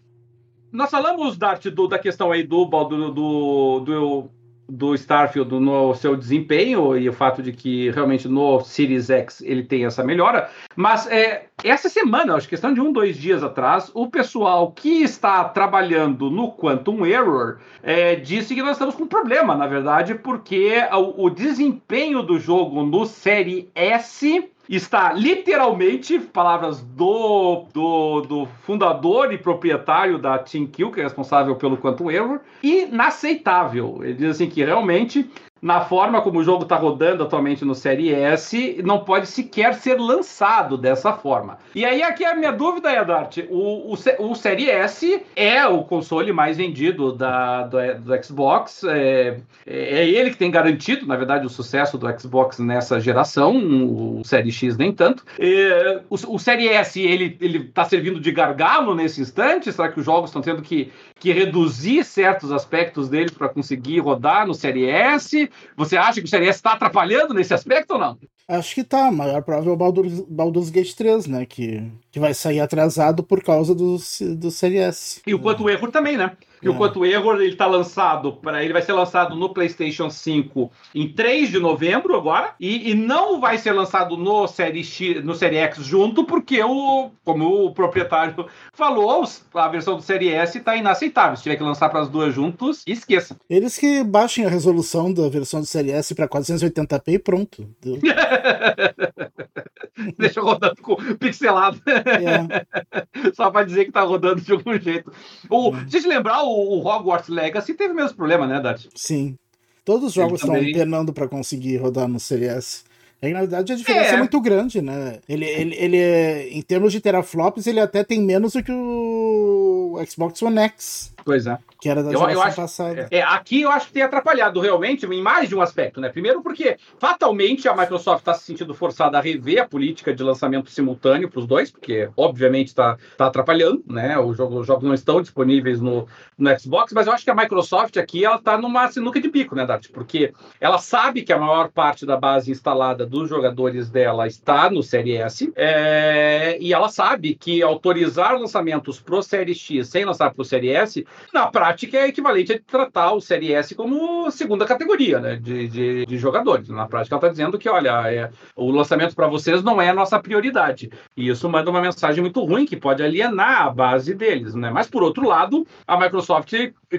nós falamos, Dart, do, da questão aí do, do, do, do do Starfield no seu desempenho e o fato de que realmente no Series X ele tem essa melhora. Mas é, essa semana, acho que questão de um, dois dias atrás, o pessoal que está trabalhando no Quantum Error é, disse que nós estamos com um problema, na verdade, porque o, o desempenho do jogo no Série S está literalmente, palavras do, do, do, fundador e proprietário da Team Kill, que é responsável pelo Quantum Error, inaceitável. Ele diz assim que realmente na forma como o jogo está rodando atualmente no Série S, não pode sequer ser lançado dessa forma. E aí aqui a minha dúvida é, Dart, o, o, o Série S é o console mais vendido da, do, do Xbox, é, é, ele que tem garantido, na verdade, o sucesso do Xbox nessa geração, o Série X nem tanto. É, o, o Série S, ele está servindo de gargalo nesse instante? Será que os jogos estão tendo que, que reduzir certos aspectos dele para conseguir rodar no Série S? Você acha que o Série S está atrapalhando nesse aspecto ou não? Acho que tá. A maior prova é o Baldur's, Baldur's Gate 3, né? Que, que vai sair atrasado por causa do, do Série S. E o quanto erro também, né? E o é. Quanto Error ele tá lançado para ele vai ser lançado no PlayStation 5 em 3 de novembro agora e, e, não vai ser lançado no Série X, no Série X junto porque o como o proprietário falou, a versão do Série S está inaceitável. Se tiver que lançar para as duas juntos, esqueça. Eles que baixem a resolução da versão do Série S para 480p e pronto. Deixa rodando com pixelado. É. Só para dizer que tá rodando de algum jeito. O, é. Se lembrar, o, Hogwarts Legacy teve o mesmo problema, né, Dart? Sim. Todos os jogos estão também... penando para conseguir rodar no Series. É na verdade, a diferença é. é, muito grande, né? Ele, ele, ele, é, em termos de teraflops, ele até tem menos do que o Xbox One X. Pois é. Que era da eu, eu acho, passada. É, aqui eu acho que tem atrapalhado realmente em mais de um aspecto, né? Primeiro porque, fatalmente, a Microsoft está se sentindo forçada a rever a política de lançamento simultâneo para os dois, porque, obviamente, está tá atrapalhando, né? Os jogos, os jogos não estão disponíveis no, no Xbox, mas eu acho que a Microsoft aqui, ela está numa sinuca de bico, né, Dart? Porque ela sabe que a maior parte da base instalada dos jogadores dela está no Série S, é, e ela sabe que autorizar lançamentos pro Série X sem lançar pro Série S na prática é equivalente a tratar o Série como segunda categoria né, de, de, de jogadores. Na prática, ela está dizendo que, olha, é, o lançamento para vocês não é a nossa prioridade. E isso manda uma mensagem muito ruim que pode alienar a base deles. Né? Mas, por outro lado, a Microsoft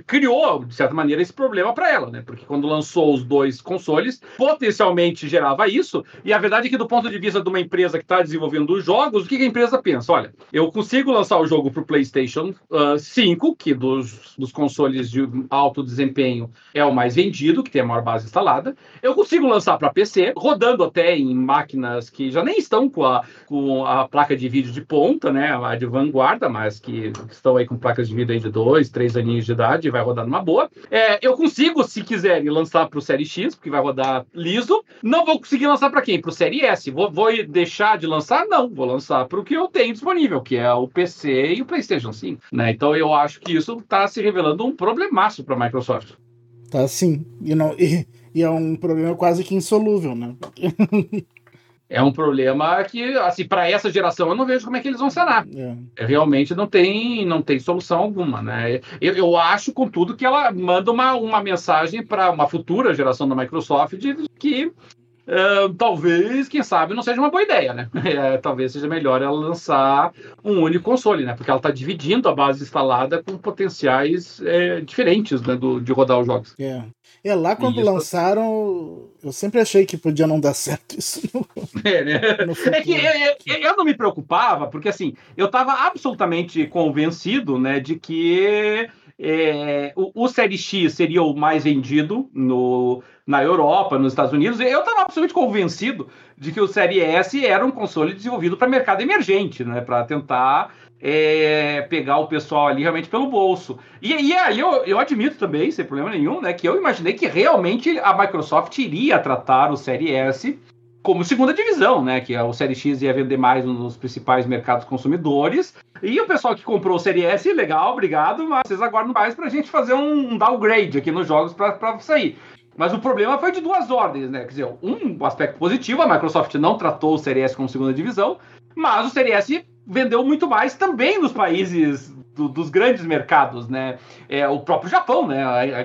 criou, de certa maneira, esse problema para ela, né? porque quando lançou os dois consoles, potencialmente gerava isso. E a verdade é que, do ponto de vista de uma empresa que está desenvolvendo os jogos, o que a empresa pensa? Olha, eu consigo lançar o jogo para o PlayStation uh, 5, que dos dos, consoles de alto desempenho é o mais vendido, que tem a maior base instalada. Eu consigo lançar para PC, rodando até em máquinas que já nem estão com a, com a placa de vídeo de ponta, né, a de vanguarda, mas que estão aí com placas de vídeo de dois, três aninhos de idade vai rodar numa boa. É, eu consigo, se quiserem, lançar para o Série X, porque vai rodar liso. Não vou conseguir lançar para quem? Para o Série S. Vou, vou deixar de lançar? Não, vou lançar para o que eu tenho disponível, que é o PC e o PlayStation 5. Né? Então eu acho que isso está se revelando um problemaço para a Microsoft. Tá sim. E, não, e, e, é um problema quase que insolúvel, né? é um problema que, assim, para essa geração eu não vejo como é que eles vão sanar. É. é. Realmente não tem, não tem solução alguma, né? Eu, eu acho, contudo, que ela manda uma, uma mensagem para uma futura geração da Microsoft de que Uh, talvez, quem sabe, não seja uma boa ideia, né? É, talvez seja melhor ela lançar um único console, né? Porque ela está dividindo a base instalada com potenciais é, diferentes né, do, de rodar os jogos. É. É, lá quando isso... lançaram, eu sempre achei que podia não dar certo isso. No... É, né? é que eu, eu, não me preocupava, porque assim, eu estava absolutamente convencido, né, de que é, o, o Série X seria o mais vendido no, na Europa, nos Estados Unidos. Eu estava absolutamente convencido de que o Série S era um console desenvolvido para mercado emergente, né, para tentar é, pegar o pessoal ali realmente pelo bolso. E, aí eu, eu admito também, sem problema nenhum, né, que eu imaginei que realmente a Microsoft iria tratar o Série S como segunda divisão, né? Que o Série X ia vender mais nos principais mercados consumidores. E o pessoal que comprou o Série S, legal, obrigado, mas vocês aguardam mais para a gente fazer um downgrade aqui nos jogos para sair. Mas o problema foi de duas ordens, né? Quer dizer, um aspecto positivo, a Microsoft não tratou o Série S como segunda divisão, mas o Série S vendeu muito mais também nos países do, dos grandes mercados, né? É, o próprio Japão, né?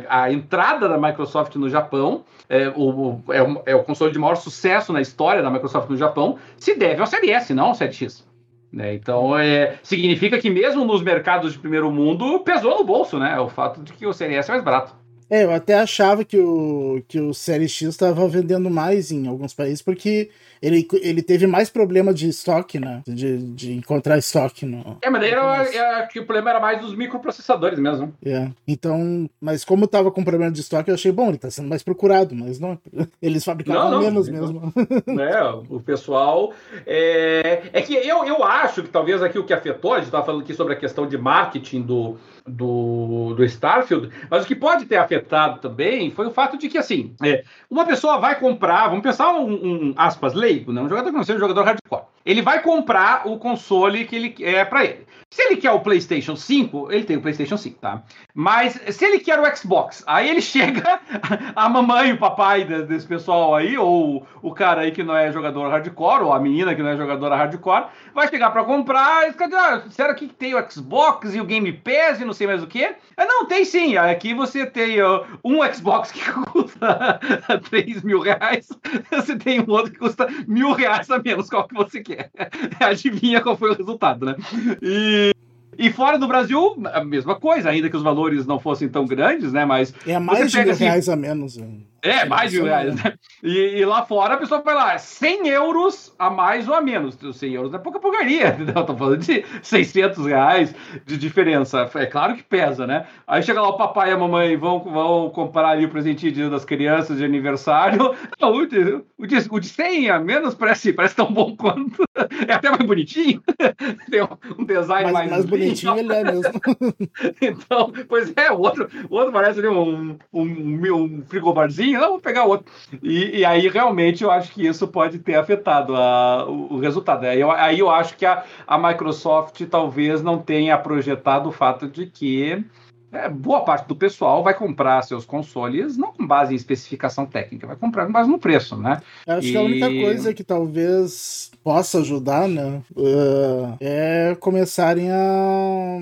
A, a entrada da Microsoft no Japão, é o, é, o, é o console de maior sucesso na história da Microsoft no Japão, se deve ao Série S, não ao Série X. Né? Então, é, significa que mesmo nos mercados de primeiro mundo, pesou no bolso, né? O fato de que o Série S é mais barato. É, eu até achava que o, que o Série X estava vendendo mais em alguns países, porque ele, ele teve mais problema de estoque, né? De, de encontrar estoque no. É, mas daí era, que o problema era mais dos microprocessadores mesmo. É. Então, mas como tava com problema de estoque, eu achei bom, ele tá sendo mais procurado, mas não. Eles fabricavam não, não, menos não. mesmo. É, o pessoal. É, é que eu, eu acho que talvez aqui o que afetou, a gente tava falando aqui sobre a questão de marketing do, do, do Starfield, mas o que pode ter afetado também foi o fato de que, assim, é, uma pessoa vai comprar, vamos pensar um, um aspas, leigo, né? um jogador que não seja um jogador hardcore. Ele vai comprar o console que ele é para ele. Se ele quer o PlayStation 5, ele tem o PlayStation 5, tá? Mas se ele quer o Xbox, aí ele chega, a mamãe, o papai desse pessoal aí, ou o cara aí que não é jogador hardcore, ou a menina que não é jogadora hardcore, vai chegar para comprar e fica ah, será que tem o Xbox e o Game Pass e não sei mais o que? Ah, não, tem sim. Aqui você tem um Xbox que custa 3 mil reais, você tem um outro que custa mil reais a menos. Qual que você quer? Adivinha qual foi o resultado, né? E e fora do Brasil, a mesma coisa, ainda que os valores não fossem tão grandes, né? Mas. É mais de mil assim, reais a menos. Né? É, mais de mil reais. Né? E, e, lá fora a pessoa vai lá, 100 euros a mais ou a menos. 100 euros é pouca porcaria, entendeu? Tô falando de 600 reais de diferença. É claro que pesa, né? Aí chega lá o papai e a mamãe vão, vão comprar ali o presentinho das crianças de aniversário. Não, o, de, o, de, o de 100 a menos parece, parece tão bom quanto. É até mais bonitinho. Tem um, design mais, mais bonitinho ele é mesmo. então, pois é, o outro, o outro parece ali um, um, um frigobarzinho não, vou pegar outro. E, e, aí, realmente, eu acho que isso pode ter afetado a, o, o, resultado. Aí eu, aí eu acho que a, a Microsoft talvez não tenha projetado o fato de que é, boa parte do pessoal vai comprar seus consoles não com base em especificação técnica, vai comprar com base no preço, né? Eu acho e... que a única coisa que talvez possa ajudar, né, uh, é começarem a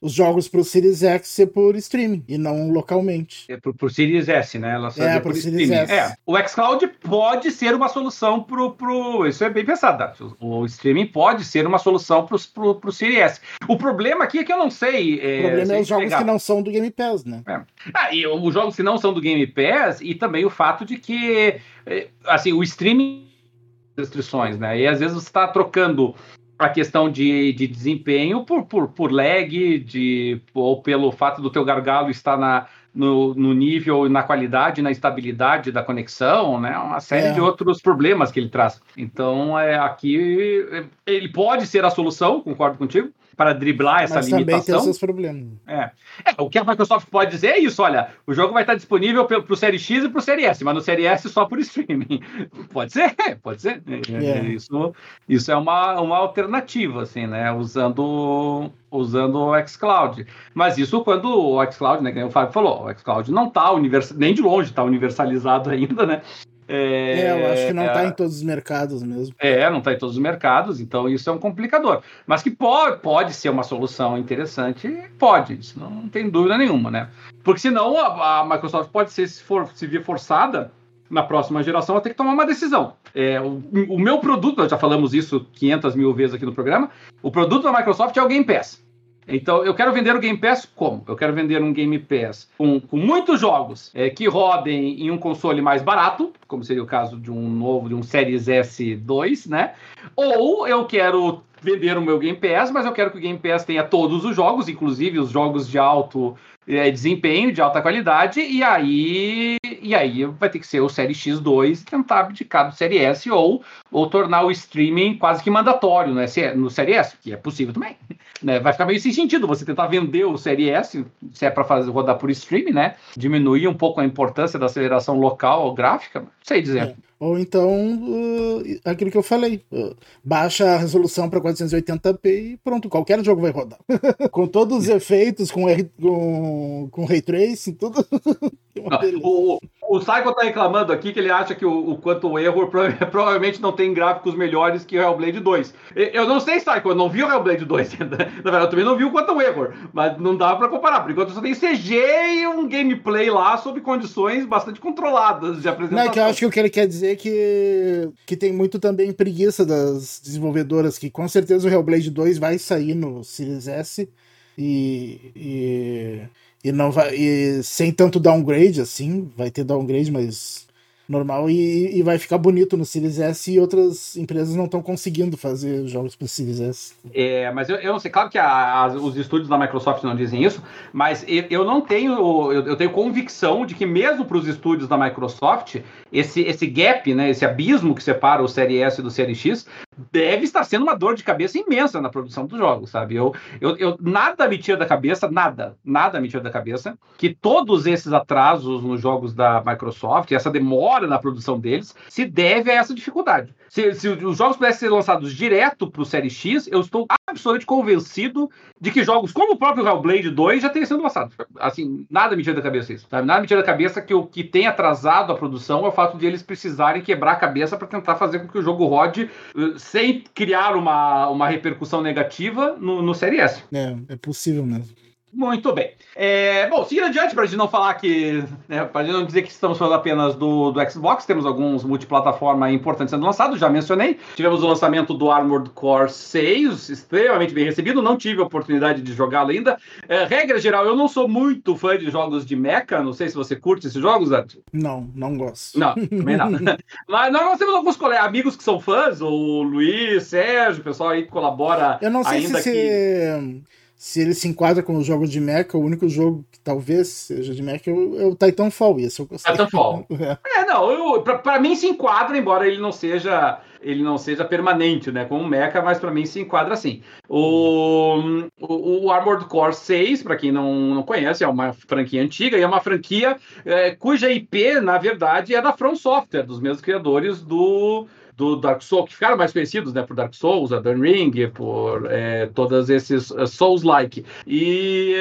os jogos pro Series X ser por streaming e não localmente. É pro, pro Series S, né? Ela é, pro Series streaming. S. É, o xCloud pode ser uma solução pro, pro isso é bem pensado. Tá? O streaming pode ser uma solução pro, pro, pro Series S. O problema aqui é que eu não sei. É, o problema é os jogos pegar. que não são do Game Pass, né? É. Ah, e os jogos que não são do Game Pass e também o fato de que, é, assim, o streaming restrições, né? E às vezes você está trocando a questão de, de desempenho por, por, por lag, de, ou pelo fato do teu gargalo estar na, no, no nível, na qualidade, na estabilidade da conexão, né? Uma série é. de outros problemas que ele traz. Então, é, aqui ele pode ser a solução, concordo contigo, para driblar essa Mas limitação. Também tem seus problemas. É. é. O que a Microsoft pode dizer é isso: olha, o jogo vai estar disponível para o Série X e para o Série S, mas no Série S só por streaming. Pode ser, pode ser. É, é. Isso, isso é uma, uma alternativa, assim, né? Usando, usando o xCloud. Mas isso quando o xCloud, né? Que o Fábio falou, o xCloud não está nem de longe está universalizado ainda, né? É, é, eu acho que não está é, em todos os mercados mesmo. É, não está em todos os mercados, então isso é um complicador. Mas que pode, pode ser uma solução interessante, pode, isso não tem dúvida nenhuma, né? Porque senão a, a Microsoft pode ser, se, for, se vir forçada na próxima geração, a ter que tomar uma decisão. É, o, o meu produto, nós já falamos isso 500 mil vezes aqui no programa, o produto da Microsoft é o Game Pass. Então, eu quero vender o Game Pass como? Eu quero vender um Game Pass com, com muitos jogos é, que rodem em um console mais barato, como seria o caso de um novo, de um Series S2, né? Ou eu quero vender o meu Game Pass, mas eu quero que o Game Pass tenha todos os jogos, inclusive os jogos de alto é, desempenho, de alta qualidade, e aí e aí vai ter que ser o Série X2 e tentar abdicar do Série S ou, ou tornar o streaming quase que mandatório né, no Série S, que é possível também. Né? Vai ficar meio sem sentido você tentar vender o Série S, se é para fazer rodar por streaming, né? Diminuir um pouco a importância da aceleração local ou gráfica, não sei dizer. É. Ou então, uh, aquilo que eu falei, uh, baixa a resolução para 480p e pronto, qualquer jogo vai rodar. com todos os efeitos, com, com, com ray tracing, tudo. o, o Psycho tá reclamando aqui que ele acha que o, o Quantum Error provavelmente não tem gráficos melhores que o Hellblade 2. Eu não sei, Psycho, eu não vi o Hellblade 2 ainda. Na verdade, eu também não vi o Quantum Error, mas não dá para comparar. Por enquanto só tem CG e um gameplay lá sob condições bastante controladas de apresentação. Não, é que eu acho que o que ele quer dizer que, que tem muito também preguiça das desenvolvedoras, que com certeza o Hellblade 2 vai sair no Series S e, e, e não vai e sem tanto downgrade assim, vai ter downgrade, mas normal e, e, vai ficar bonito no Series S e outras empresas não estão conseguindo fazer jogos para Series S. É, mas eu, eu não sei, claro que a, a, os estúdios da Microsoft não dizem isso, mas eu, eu não tenho, eu, eu, tenho convicção de que mesmo para os estúdios da Microsoft, esse, esse gap, né, esse abismo que separa o Series S do Series X, deve estar sendo uma dor de cabeça imensa na produção dos jogos, sabe? Eu, eu, eu nada me tira da cabeça, nada, nada me tira da cabeça que todos esses atrasos nos jogos da Microsoft, essa demora na produção deles, se deve a essa dificuldade. Se, se os jogos pudessem ser lançados direto pro Série X, eu estou absolutamente convencido de que jogos como o próprio Hellblade 2 já teriam sido lançados. Assim, nada me tira da cabeça isso. Sabe? Nada me tira da cabeça que o que tem atrasado a produção é o fato de eles precisarem quebrar a cabeça para tentar fazer com que o jogo rode uh, sem criar uma, uma repercussão negativa no, no Série S. É, é possível mesmo. Muito bem. É, bom, seguindo adiante, para a gente não falar que. Né, para a gente não dizer que estamos falando apenas do, do Xbox, temos alguns multiplataforma importantes sendo lançados, já mencionei. Tivemos o lançamento do Armored Core 6, extremamente bem recebido, não tive a oportunidade de jogá-lo ainda. É, regra geral, eu não sou muito fã de jogos de mecha, não sei se você curte esses jogos, Ed. Não, não gosto. Não, também não. Mas nós temos alguns colegas, amigos que são fãs, o Luiz, Sérgio, o pessoal aí que colabora. Eu não sei ainda se. que... se se ele se enquadra com os jogos de mecha, o único jogo que talvez seja de mecha é o, é o Titanfall. Esse eu gostei. Titanfall. é. é, não, eu, pra, pra, mim se enquadra, embora ele não seja ele não seja permanente, né, como mecha, mas para mim se enquadra assim. O, o, o Armored Core 6, para quem não, não conhece, é uma franquia antiga e é uma franquia é, cuja IP, na verdade, é da From Software, dos mesmos criadores do do Dark Souls, que ficaram mais conhecidos, né, por Dark Souls, Elden Ring, por é, todos esses uh, Souls-like. E,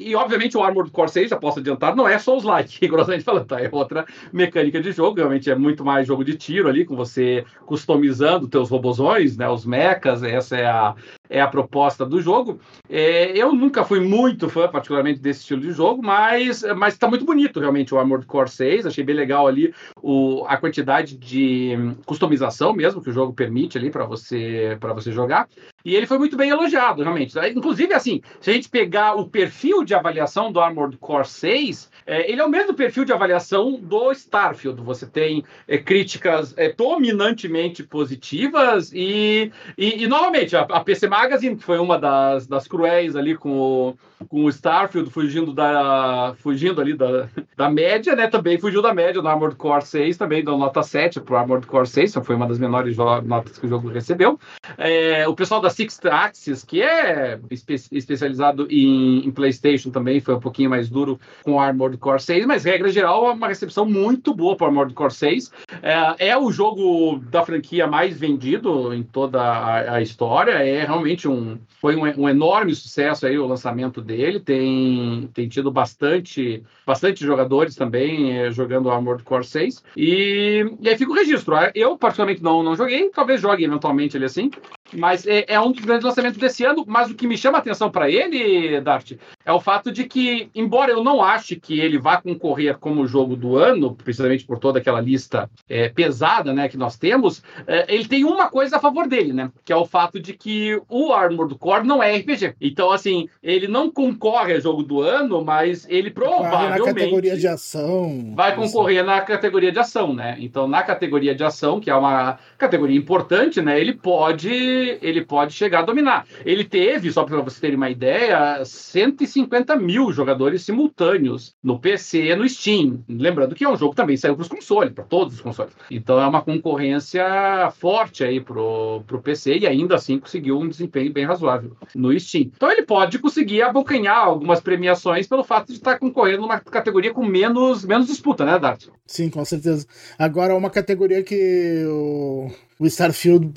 e, obviamente, o Armored Core 6, já posso adiantar, não é Souls-like, grossamente falando, tá? É outra mecânica de jogo, realmente é muito mais jogo de tiro ali, com você customizando teus robozões, né, os mechas, essa é a, é a proposta do jogo. É, eu nunca fui muito fã, particularmente, desse estilo de jogo, mas está muito bonito, realmente, o Armored Core 6. Achei bem legal ali o, a quantidade de customização mesmo que o jogo permite ali para você, você jogar. E ele foi muito bem elogiado, realmente. Inclusive, assim, se a gente pegar o perfil de avaliação do Armored Core 6, é, ele é o mesmo perfil de avaliação do Starfield. Você tem é, críticas é, dominantemente positivas e, e, e novamente, a, a, PC Magazine, que foi uma das, das cruéis ali com o, com o Starfield, fugindo, da, fugindo ali da, da média, né? Também fugiu da média no Armored Core 6, também deu nota 7 para o Armored Core 6, foi uma das menores notas que o jogo recebeu. É, o pessoal da Sixth Axis, que é espe especializado em, em, PlayStation também, foi um pouquinho mais duro com o Armored Core 6, mas regra geral é uma recepção muito boa para Armored Core 6. É, é, o jogo da franquia mais vendido em toda a, a história, é realmente um foi um, um, enorme sucesso aí o lançamento dele, tem, tem tido bastante, bastante jogadores também é, jogando Armored Core 6, e, e aí fica o registro. Eu, particularmente, não, não joguei, talvez jogue eventualmente ele assim, mas é, é, um dos grandes lançamentos desse ano. Mas o que me chama a atenção para ele, Dart, é o fato de que, embora eu não ache que ele vá concorrer como jogo do ano, precisamente por toda aquela lista é, pesada né, que nós temos, é, ele tem uma coisa a favor dele, né? Que é o fato de que o Armored Core não é RPG. Então, assim, ele não concorre a jogo do ano, mas ele provavelmente. Na categoria de ação. Vai concorrer na categoria de ação, né? Então, na categoria de ação, que é uma categoria importante, né? Ele pode ele pode chegar a dominar. Ele teve, só para você ter uma ideia, 150 mil jogadores simultâneos no PC e no Steam. Lembrando que é um jogo que também saiu para os consoles, para todos os consoles. Então é uma concorrência forte aí pro, pro PC e ainda assim conseguiu um desempenho bem razoável no Steam. Então ele pode conseguir abocanhar algumas premiações pelo fato de estar concorrendo numa categoria com menos, menos disputa, né, Dart? Sim, com certeza. Agora, uma categoria que o o Starfield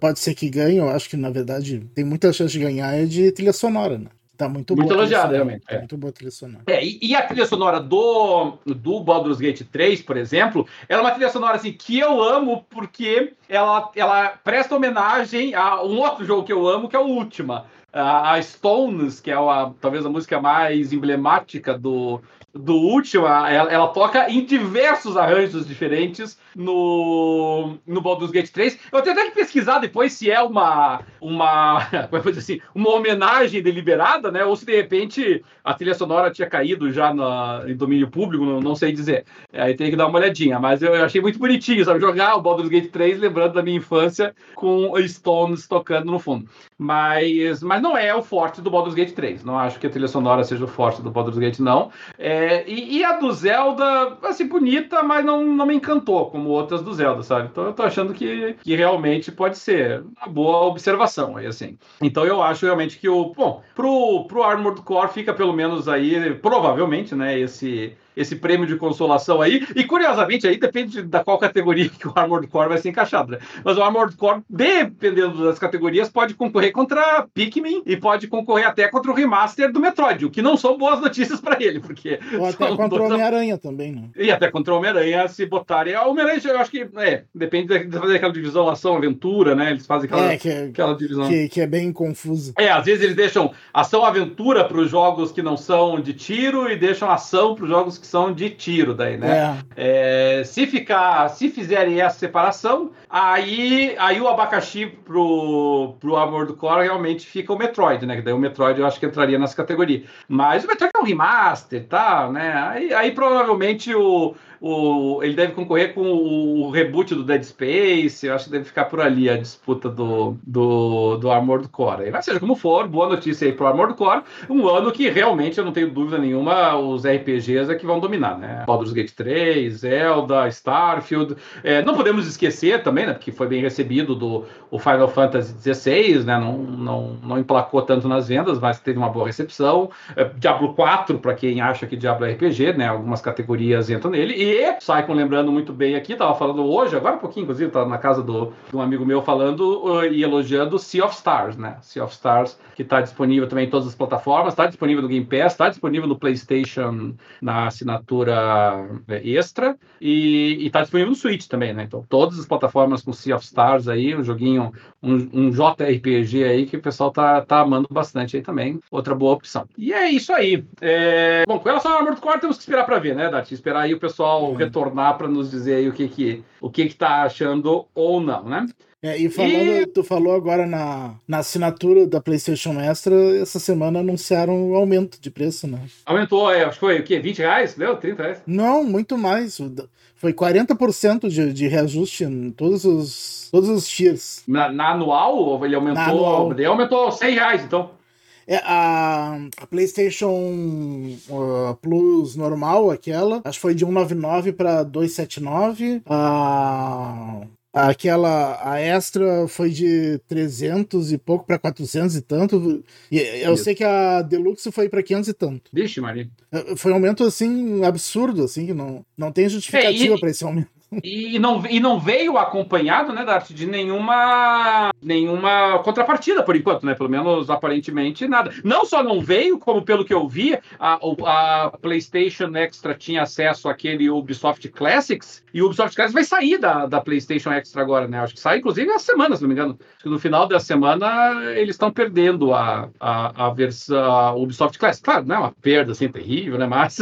pode ser que ganhe, eu acho que na verdade tem muita chance de ganhar, é de trilha sonora, né? Tá muito, muito elogiada, realmente. Tá é. Muito boa trilha sonora. É, e, e, a trilha sonora do, do Baldur's Gate 3, por exemplo, ela é uma trilha sonora assim, que eu amo porque ela, ela presta homenagem a um outro jogo que eu amo, que é o Última. A, a Stones, que é a, talvez a música mais emblemática do, do último, ela, ela, toca em diversos arranjos diferentes no, no Baldur's Gate 3. Eu tenho até que pesquisar depois se é uma, uma, como dizer assim, uma homenagem deliberada, né? Ou se de repente a trilha sonora tinha caído já na, em domínio público, não, não sei dizer. Aí tem que dar uma olhadinha. Mas eu, eu, achei muito bonitinho, sabe? Jogar o Baldur's Gate 3 lembrando da minha infância com Stones tocando no fundo. Mas, mas não é o forte do Baldur's Gate 3. Não acho que a trilha sonora seja o forte do Baldur's Gate, não. É, e, e, a do Zelda, assim, bonita, mas não, não me encantou, como outras do Zelda, sabe? Então eu tô achando que, que realmente pode ser uma boa observação aí, assim. Então eu acho realmente que o. Bom, pro, pro Armored Core fica pelo menos aí, provavelmente, né, esse esse prêmio de consolação aí. E curiosamente, aí depende da qual categoria que o Armored Core vai ser encaixado. Né? Mas o Armored Core, dependendo das categorias, pode concorrer contra Pikmin e pode concorrer até contra o remaster do Metroid, o que não são boas notícias para ele, porque. Ou até contra o Homem-Aranha também, né? E até contra o Homem-Aranha, se botarem. O Homem-Aranha, eu acho que. É, depende de fazer aquela divisão ação-aventura, né? Eles fazem aquela, é, que é, aquela divisão. Que, que, é bem confusa. É, às vezes eles deixam ação-aventura para os jogos que não são de tiro e deixam ação para os jogos que são de tiro, daí, né? É. É, se ficar, se fizerem essa separação, aí, aí o abacaxi pro, pro Amor do Core realmente fica o Metroid, né? Que daí o Metroid eu acho que entraria nessa categoria. Mas o Metroid é um remaster, tá? Né? Aí, aí provavelmente o o, ele deve concorrer com o, o, reboot do Dead Space. Eu acho que deve ficar por ali a disputa do, do, do Armored Core. Mas seja como for, boa notícia aí pro Armored Core. Um ano que realmente, eu não tenho dúvida nenhuma, os RPGs é que vão dominar, né? Baldur's Gate 3, Zelda, Starfield. É, não podemos esquecer também, né? Porque foi bem recebido do o Final Fantasy XVI, né? Não, não, não emplacou tanto nas vendas, mas teve uma boa recepção. É, Diablo 4, para quem acha que Diablo é RPG, né? Algumas categorias entram nele. E e, Saikon lembrando muito bem aqui, tava falando hoje, agora um pouquinho, inclusive, tava na casa do, de um amigo meu falando uh, e elogiando Sea of Stars, né? Sea of Stars, que está disponível também em todas as plataformas, está disponível no Game Pass, está disponível no PlayStation na assinatura é, extra e está disponível no Switch também, né? Então, todas as plataformas com Sea of Stars aí, um joguinho, um, um JRPG aí que o pessoal tá, tá amando bastante aí também. Outra boa opção. E é isso aí. É... Bom, com relação ao Armored Core, temos que esperar para ver, né, Dati? Esperar aí o pessoal uhum. retornar para nos dizer aí o que que o que que tá achando ou não, né? É, e falando, e... tu falou agora na, na assinatura da PlayStation Extra, essa semana anunciaram o um aumento de preço, né? Aumentou, é, acho que foi o quê? 20 reais? Deu? 30 reais? Não, muito mais. Foi 40% de, de reajuste em todos os, todos os tiers. Na, na anual? Ele aumentou? Na anual. Ele aumentou 100 reais, então. É, a, a PlayStation uh, Plus normal, aquela, acho que foi de 199 para 279. A Aquela, a extra foi de 300 e pouco para 400 e tanto. E eu Isso. sei que a Deluxe foi para 500 e tanto. Vixe, Maria. É, foi um aumento, assim, absurdo, assim, que não, não tem justificativa é, para esse aumento. E não, e não veio acompanhado, né, Dart, de nenhuma, nenhuma contrapartida, por enquanto, né? Pelo menos aparentemente nada. Não só não veio, como pelo que eu vi, a, a PlayStation Extra tinha acesso àquele Ubisoft Classics, e o Ubisoft Classics vai sair da, da PlayStation Extra agora, né? Acho que sai, inclusive, essa semana, se não me engano. Acho que no final da semana eles estão perdendo a, a, a versão Ubisoft Classics. Claro, não é uma perda assim terrível, né? Mas,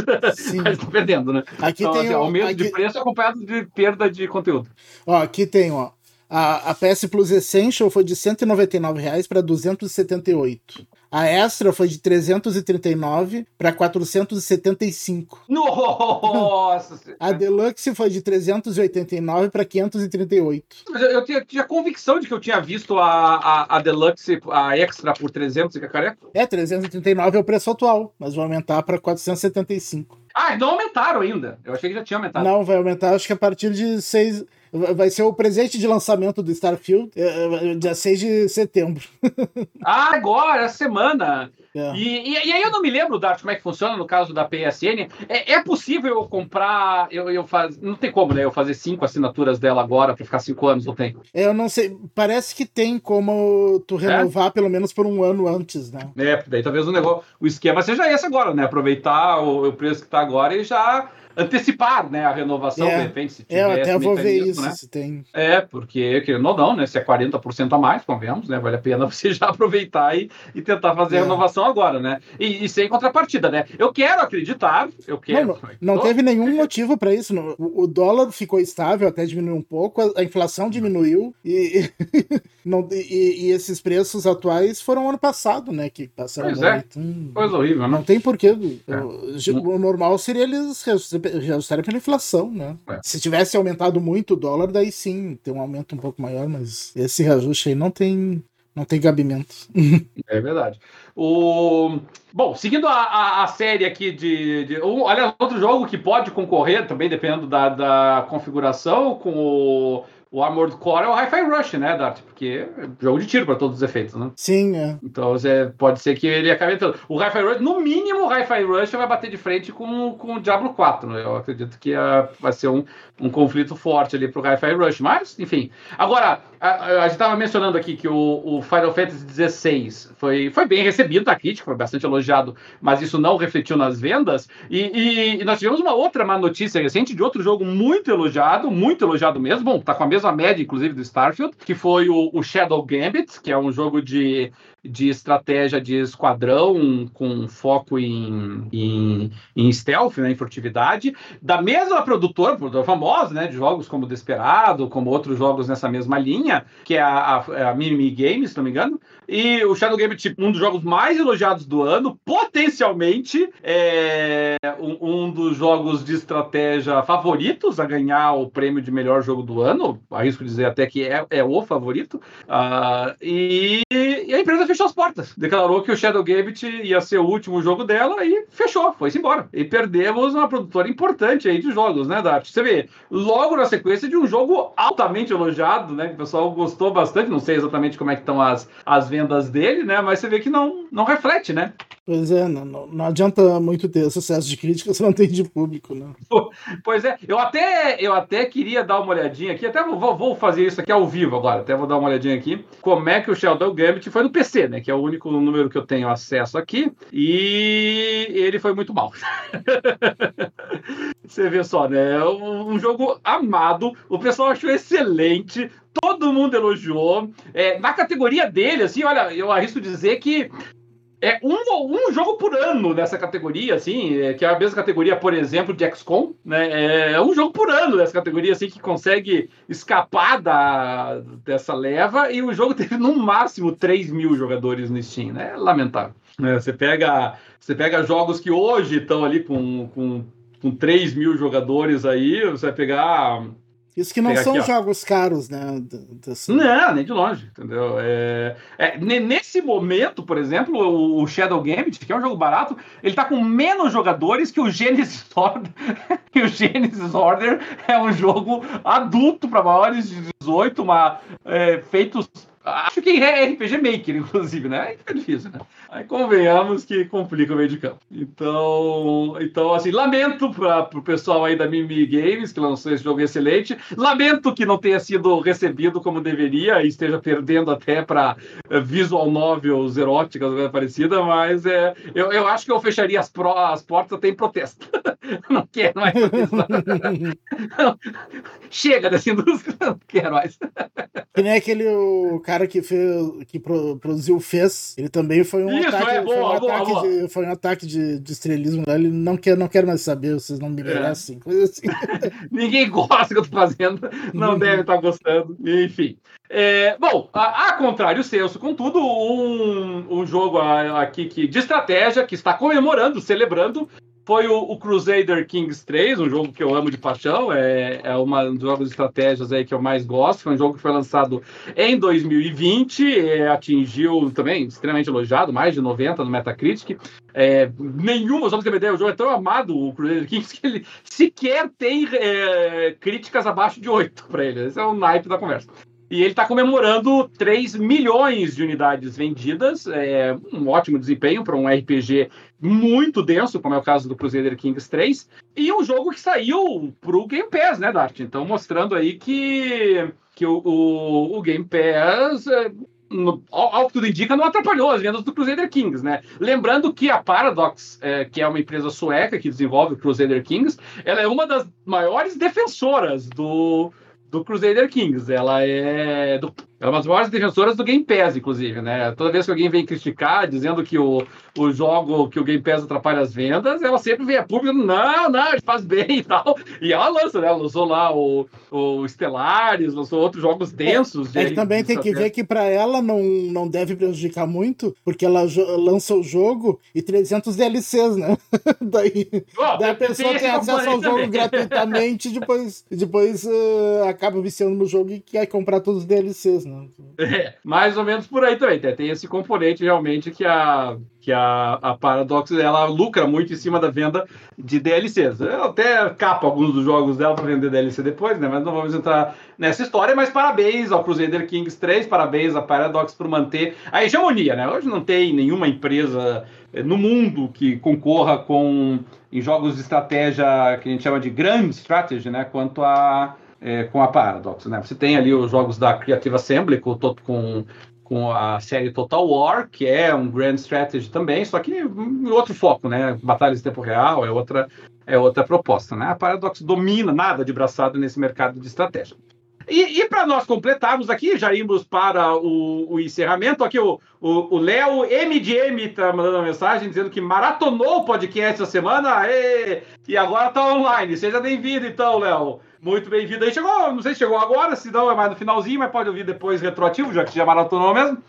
mas estão perdendo, né? Aqui então, tem assim, um, aumento aqui... de preço acompanhado de perda de conteúdo. Ó, aqui tem, ó. A, a PS Plus Essential foi de R$ 199 para 278. A Extra foi de 339 para 475. Nossa! a Deluxe foi de 389 para 538. Mas eu, eu tinha, convicção de que eu tinha visto a, a, a Deluxe, a Extra por 300 e cacareca. É, 339 é o preço atual, mas vai aumentar para 475. Ah, não aumentaram ainda. Eu achei que já tinha aumentado. Não, vai aumentar, acho que a partir de 6. Vai ser o presente de lançamento do Starfield, é, é, dia 6 de setembro. ah, agora, essa semana. É. E, e, e, aí eu não me lembro, Dart, como é que funciona no caso da PSN. É, é possível eu comprar, eu, eu faz, não tem como, né? Eu fazer cinco assinaturas dela agora para ficar cinco anos, não tem? É, eu não sei, parece que tem como tu é? renovar é? pelo menos por um ano antes, né? É, daí talvez o negócio, o esquema seja esse agora, né? Aproveitar o, o preço que tá agora e já antecipar né, a renovação, é, de repente, se tiver. É, até vou ver isso, né? se tem. É, porque, querendo ou não, né? Se é 40% a mais, convenhamos, né? Vale a pena você já aproveitar e, e tentar fazer é. a renovação agora, né? E, e, sem contrapartida, né? Eu quero acreditar, eu quero. Não, não, não teve nenhum motivo para isso. O, o, dólar ficou estável, até diminuiu um pouco, a, a inflação diminuiu e, não, e, e, esses preços atuais foram ano passado, né? Que passaram pois é. Então, Coisa horrível, né? Não tem porquê. É. O, o normal seria eles reajustarem pela inflação, né? É. Se tivesse aumentado muito o dólar, daí sim, tem um aumento um pouco maior, mas esse reajuste aí não tem, não tem gabimento. É verdade. O... Bom, seguindo a, a, a série aqui de, de um, olha, outro jogo que pode concorrer, também dependendo da, da configuração, com o o Armored Core é o Hi-Fi Rush, né, Dart? Porque é jogo de tiro para todos os efeitos, né? Sim, é. Então você, pode ser que ele acabe entrando. O Hi-Fi Rush, no mínimo, o Hi-Fi Rush vai bater de frente com, com o Diablo 4. Né? Eu acredito que uh, vai ser um, um conflito forte ali pro Hi-Fi Rush. Mas, enfim. Agora, a, a, gente estava mencionando aqui que o, o, Final Fantasy XVI foi, foi bem recebido na crítica, foi bastante elogiado, mas isso não refletiu nas vendas. E, e, e nós tivemos uma outra má notícia recente de outro jogo muito elogiado, muito elogiado mesmo. Bom, tá com a mesma média, inclusive, do Starfield, que foi o, o Shadow Gambit, que é um jogo de de estratégia de esquadrão com foco em, em, em stealth, né, em furtividade, da mesma produtora, produtora famosa, né, de jogos como Desperado, como outros jogos nessa mesma linha, que é a, a, a Mimi Games, se não me engano, e o Shadow Game, tipo, um dos jogos mais elogiados do ano, potencialmente é um, um, dos jogos de estratégia favoritos a ganhar o prêmio de melhor jogo do ano. Arrisco dizer até que é, é o favorito. Uh, e, e, a empresa fechou as portas. Declarou que o Shadow Gambit ia ser o último jogo dela e fechou, foi-se embora. E perdemos uma produtora importante aí de jogos, né, Dart? Você vê, logo na sequência de um jogo altamente elogiado, né? Que o pessoal gostou bastante. Não sei exatamente como é que estão as, as vendas vendas dele, né? Mas você vê que não, não reflete, né? Pois é, não, não, adianta muito ter sucesso de crítica se não tem de público, né? Pois é, eu até, eu até queria dar uma olhadinha aqui, até vou, vou fazer isso aqui ao vivo agora, até vou dar uma olhadinha aqui, como é que o Sheldon Gambit foi no PC, né? Que é o único número que eu tenho acesso aqui, e ele foi muito mal. Você vê só, né? Um jogo amado, o pessoal achou excelente, todo mundo elogiou. É, na categoria dele, assim, olha, eu arrisco dizer que é um, um jogo por ano nessa categoria, assim, é, que é a mesma categoria, por exemplo, de XCOM, né? É um jogo por ano nessa categoria, assim, que consegue escapar da, dessa leva, e o jogo teve no máximo 3 mil jogadores no Steam, né? Lamentável. É, você, pega, você pega jogos que hoje estão ali com, com, com 3 mil jogadores aí, você vai pegar isso que não são aqui, jogos caros, né? Não, nem de longe, entendeu? É, é, nesse momento, por exemplo, o, Shadow Gambit, que é um jogo barato, ele tá com menos jogadores que o Genesis Order. que o Genesis Order é um jogo adulto para maiores de 18, uma, é, feito Acho que é RPG Maker, inclusive, né? Aí fica difícil, né? Aí convenhamos que complica o meio de campo. Então, então assim, lamento para o pessoal aí da Mimi Games, que lançou esse jogo excelente. Lamento que não tenha sido recebido como deveria e esteja perdendo até para eh, visual novels eróticas, coisa parecida, mas é, eu, eu acho que eu fecharia as, pro, as portas até em protesto. não quero mais. Chega dessa indústria, não quero mais. Que nem aquele o cara que, fez, que produziu o Fez, ele também foi um Isso, ataque, é, boa, foi um boa, ataque, boa. De, foi um ataque de, de estrelismo. Ele não quer, não quer mais saber, vocês não me merecem, é. coisa assim. Ninguém gosta do que eu tô fazendo, não deve estar tá gostando, enfim. É, bom, a, a contrário senso, contudo, um, um jogo aqui que, de estratégia que está comemorando, celebrando foi o, o, Crusader Kings 3, um jogo que eu amo de paixão, é, é uma dos jogos de estratégias aí que eu mais gosto. Foi um jogo que foi lançado em 2020, é, atingiu também extremamente elogiado, mais de 90 no Metacritic. É, nenhuma, só pra ideia, o jogo é tão amado, o Crusader Kings, que ele sequer tem é, críticas abaixo de 8 para ele. Esse é o naipe da conversa. E ele está comemorando 3 milhões de unidades vendidas, é um ótimo desempenho para um RPG muito denso, como é o caso do Crusader Kings 3, e um jogo que saiu para o Game Pass, né, Dart? Então, mostrando aí que, que o, o, o Game Pass. É, no, ao, que tudo indica, não atrapalhou as vendas do Crusader Kings, né? Lembrando que a Paradox, é, que é uma empresa sueca que desenvolve o Crusader Kings, ela é uma das maiores defensoras do, do Crusader Kings. Ela é do é uma das maiores defensoras do Game Pass, inclusive, né? Toda vez que alguém vem criticar, dizendo que o, o jogo, que o Game Pass atrapalha as vendas, ela sempre vem a público, não, não, faz bem e tal. E ela lança, né? Ela lançou lá o, o Stellaris, lançou outros jogos densos. É, é que também tem que ver que para ela não, não deve prejudicar muito, porque ela lança o jogo e 300 DLCs, né? daí, oh, daí a pessoa tem acesso ao jogo também. gratuitamente e depois, depois uh, acaba viciando no jogo e quer comprar todos os DLCs, né? Né? É, mais ou menos por aí também. Tem esse componente realmente que a, que a, a Paradox ela lucra muito em cima da venda de DLCs. Eu até capa alguns dos jogos dela para vender DLC depois, né? Mas não vamos entrar nessa história. Mas parabéns ao Crusader Kings 3, parabéns à Paradox por manter a hegemonia, né? Hoje não tem nenhuma empresa eh, no mundo que concorra com em jogos de estratégia que a gente chama de grand strategy, né? Quanto a é, com a Paradox, né? Você tem ali os jogos da Creative Assembly com, com, com a série Total War, que é um Grand Strategy também, só que outro foco, né? Batalhas em tempo real é outra, é outra proposta, né? A Paradox domina nada de braçado nesse mercado de estratégia. E, e para nós completarmos aqui, já íamos para o, o encerramento. Aqui o Léo MDM está mandando uma mensagem dizendo que maratonou o podcast essa semana Aê! e agora está online. Seja bem-vindo, então, Léo. Muito bem-vindo aí. Chegou, não sei se chegou agora, se não é mais no finalzinho, mas pode ouvir depois retroativo, já que já maratonou mesmo.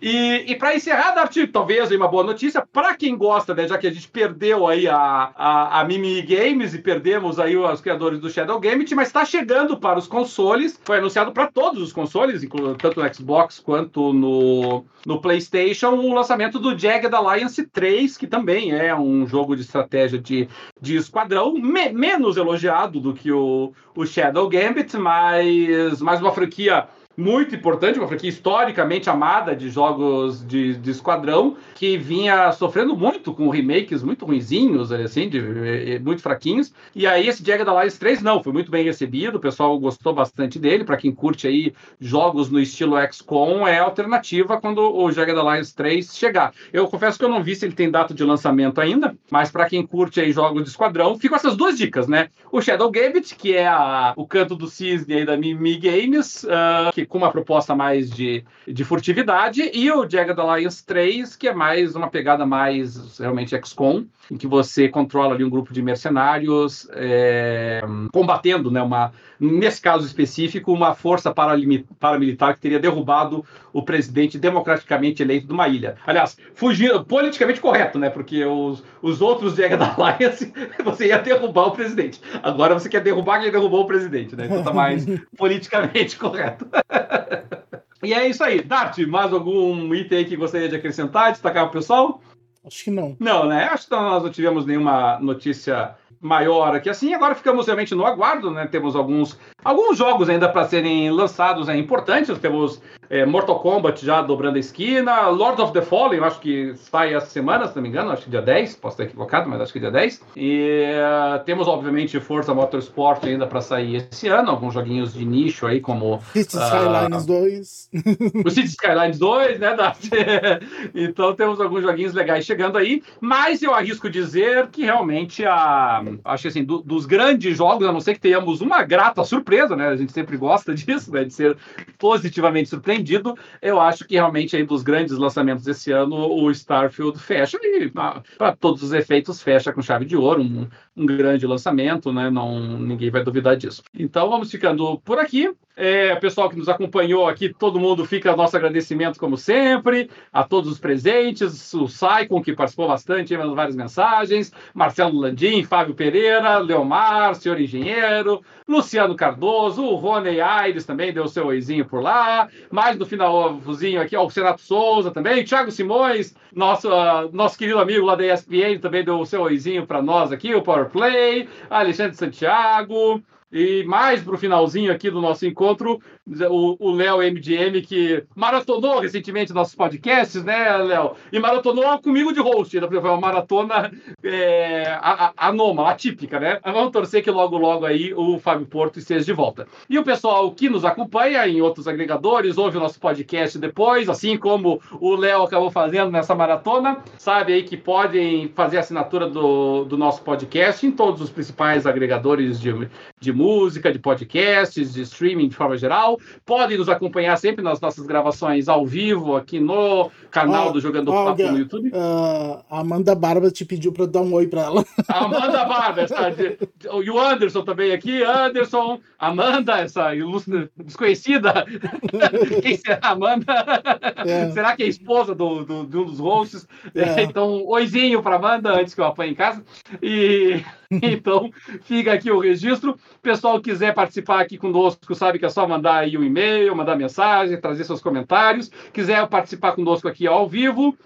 E, e para encerrar, Dart, talvez uma boa notícia para quem gosta, né, já que a gente perdeu aí a, a, a Mimi Games e perdemos aí os criadores do Shadow Gambit, mas está chegando para os consoles, foi anunciado para todos os consoles, tanto no Xbox quanto no, no PlayStation, o lançamento do Jagged Alliance 3, que também é um jogo de estratégia de, de esquadrão, me, menos elogiado do que o, o Shadow Gambit, mas mais uma franquia muito importante, uma franquia historicamente amada de jogos de, de esquadrão, que vinha sofrendo muito com remakes muito ruinzinhos, assim, de, de, muito fraquinhos. E aí esse Jagged Alliance 3, não, foi muito bem recebido, o pessoal gostou bastante dele. Para quem curte aí jogos no estilo XCOM, é alternativa quando o Jagged Alliance 3 chegar. Eu confesso que eu não vi se ele tem data de lançamento ainda, mas para quem curte aí jogos de esquadrão, ficam essas duas dicas, né? O Shadow Gambit, que é a, o canto do cisne aí da Mimi Games, uh, que com uma proposta mais de, de furtividade, e o Jagged Alliance 3, que é mais uma pegada mais realmente XCOM, em que você controla ali um grupo de mercenários é, combatendo, né, uma, nesse caso específico, uma força paramilitar que teria derrubado o presidente democraticamente eleito de uma ilha. Aliás, fugindo, politicamente correto, né, porque os, os outros Jagged Alliance, você ia derrubar o presidente. Agora você quer derrubar quem derrubou o presidente, né, então tá mais politicamente correto. E é isso aí. Dart, mais algum item aí que gostaria de acrescentar, destacar para o pessoal? Acho que não. Não, né? Acho que nós não tivemos nenhuma notícia maior aqui assim. Agora ficamos realmente no aguardo, né? Temos alguns, alguns jogos ainda para serem lançados é, importantes. Temos é, Mortal Kombat já dobrando a esquina, Lord of the Fallen, acho que sai essa semana, se não me engano, acho que dia 10, posso estar equivocado, mas acho que dia 10. E uh, temos, obviamente, Forza Motorsport ainda para sair esse ano, alguns joguinhos de nicho aí, como. Cities uh, Skylines 2. o Cities Skylines 2, né, Dart? então temos alguns joguinhos legais chegando aí, mas eu arrisco dizer que realmente a acho que assim, do, dos grandes jogos, a não ser que tenhamos uma grata surpresa, né? A gente sempre gosta disso, né? De ser positivamente surpreendido. Eu acho que realmente aí dos grandes lançamentos desse ano, o Starfield fecha e, para todos os efeitos, fecha com chave de ouro, um, um grande lançamento, né? Não, ninguém vai duvidar disso. Então vamos ficando por aqui. É, pessoal que nos acompanhou aqui, todo mundo fica nosso agradecimento, como sempre, a todos os presentes, o Saicon, que participou bastante, mandou várias mensagens, Marcelo Landim, Fábio Pereira, Leomar, senhor engenheiro, Luciano Cardoso, o Rony Aires também deu seu oizinho por lá, mais no finalzinho aqui, ó, o Senato Souza também, Thiago Simões, nosso, uh, nosso querido amigo lá da ESPN também deu o seu oizinho para nós aqui, o Power Play, Alexandre Santiago, e mais para o finalzinho aqui do nosso encontro, o Léo MDM, que maratonou recentemente nossos podcasts, né, Léo? E maratonou comigo de host, foi uma maratona é, anômala, atípica, né? Vamos torcer que logo, logo aí o Fábio Porto esteja de volta. E o pessoal que nos acompanha em outros agregadores, ouve o nosso podcast depois, assim como o Léo acabou fazendo nessa maratona, sabe aí que podem fazer assinatura do, do nosso podcast em todos os principais agregadores de, de música, de podcasts, de streaming de forma geral. Podem nos acompanhar sempre nas nossas gravações ao vivo aqui no canal oh, do Jogando oh, Papo no YouTube. Uh, a Amanda Bárbara te pediu para dar um oi para ela. Amanda Bárbara, essa, e o Anderson também aqui. Anderson, Amanda, essa ilustre desconhecida. Quem será Amanda? É. Será que é esposa do, do, de um dos hosts? É. Então, oizinho para Amanda antes que eu apanhe em casa. E. Então, fica aqui o registro. O pessoal quiser participar aqui conosco, sabe que é só mandar aí um e-mail, mandar mensagem, trazer seus comentários. Quiser participar conosco aqui ao vivo,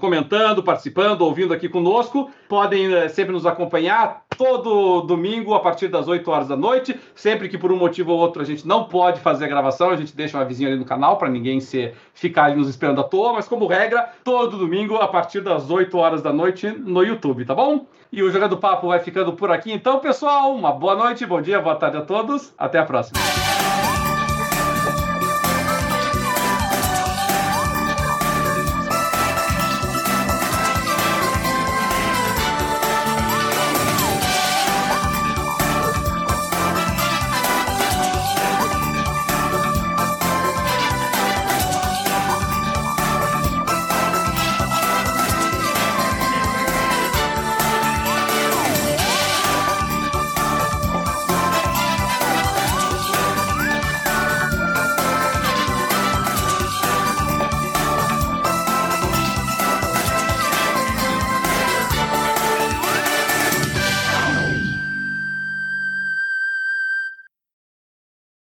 comentando, participando, ouvindo aqui conosco, podem eh, sempre nos acompanhar todo domingo a partir das 8 horas da noite. Sempre que por um motivo ou outro a gente não pode fazer a gravação, a gente deixa um avisinho ali no canal para ninguém se ficar ali nos esperando à toa, mas como regra, todo domingo a partir das 8 horas da noite no YouTube, tá bom? E o Jogando Papo vai ficando por aqui. Então, pessoal, uma boa noite, bom dia, boa tarde a todos. Até a próxima.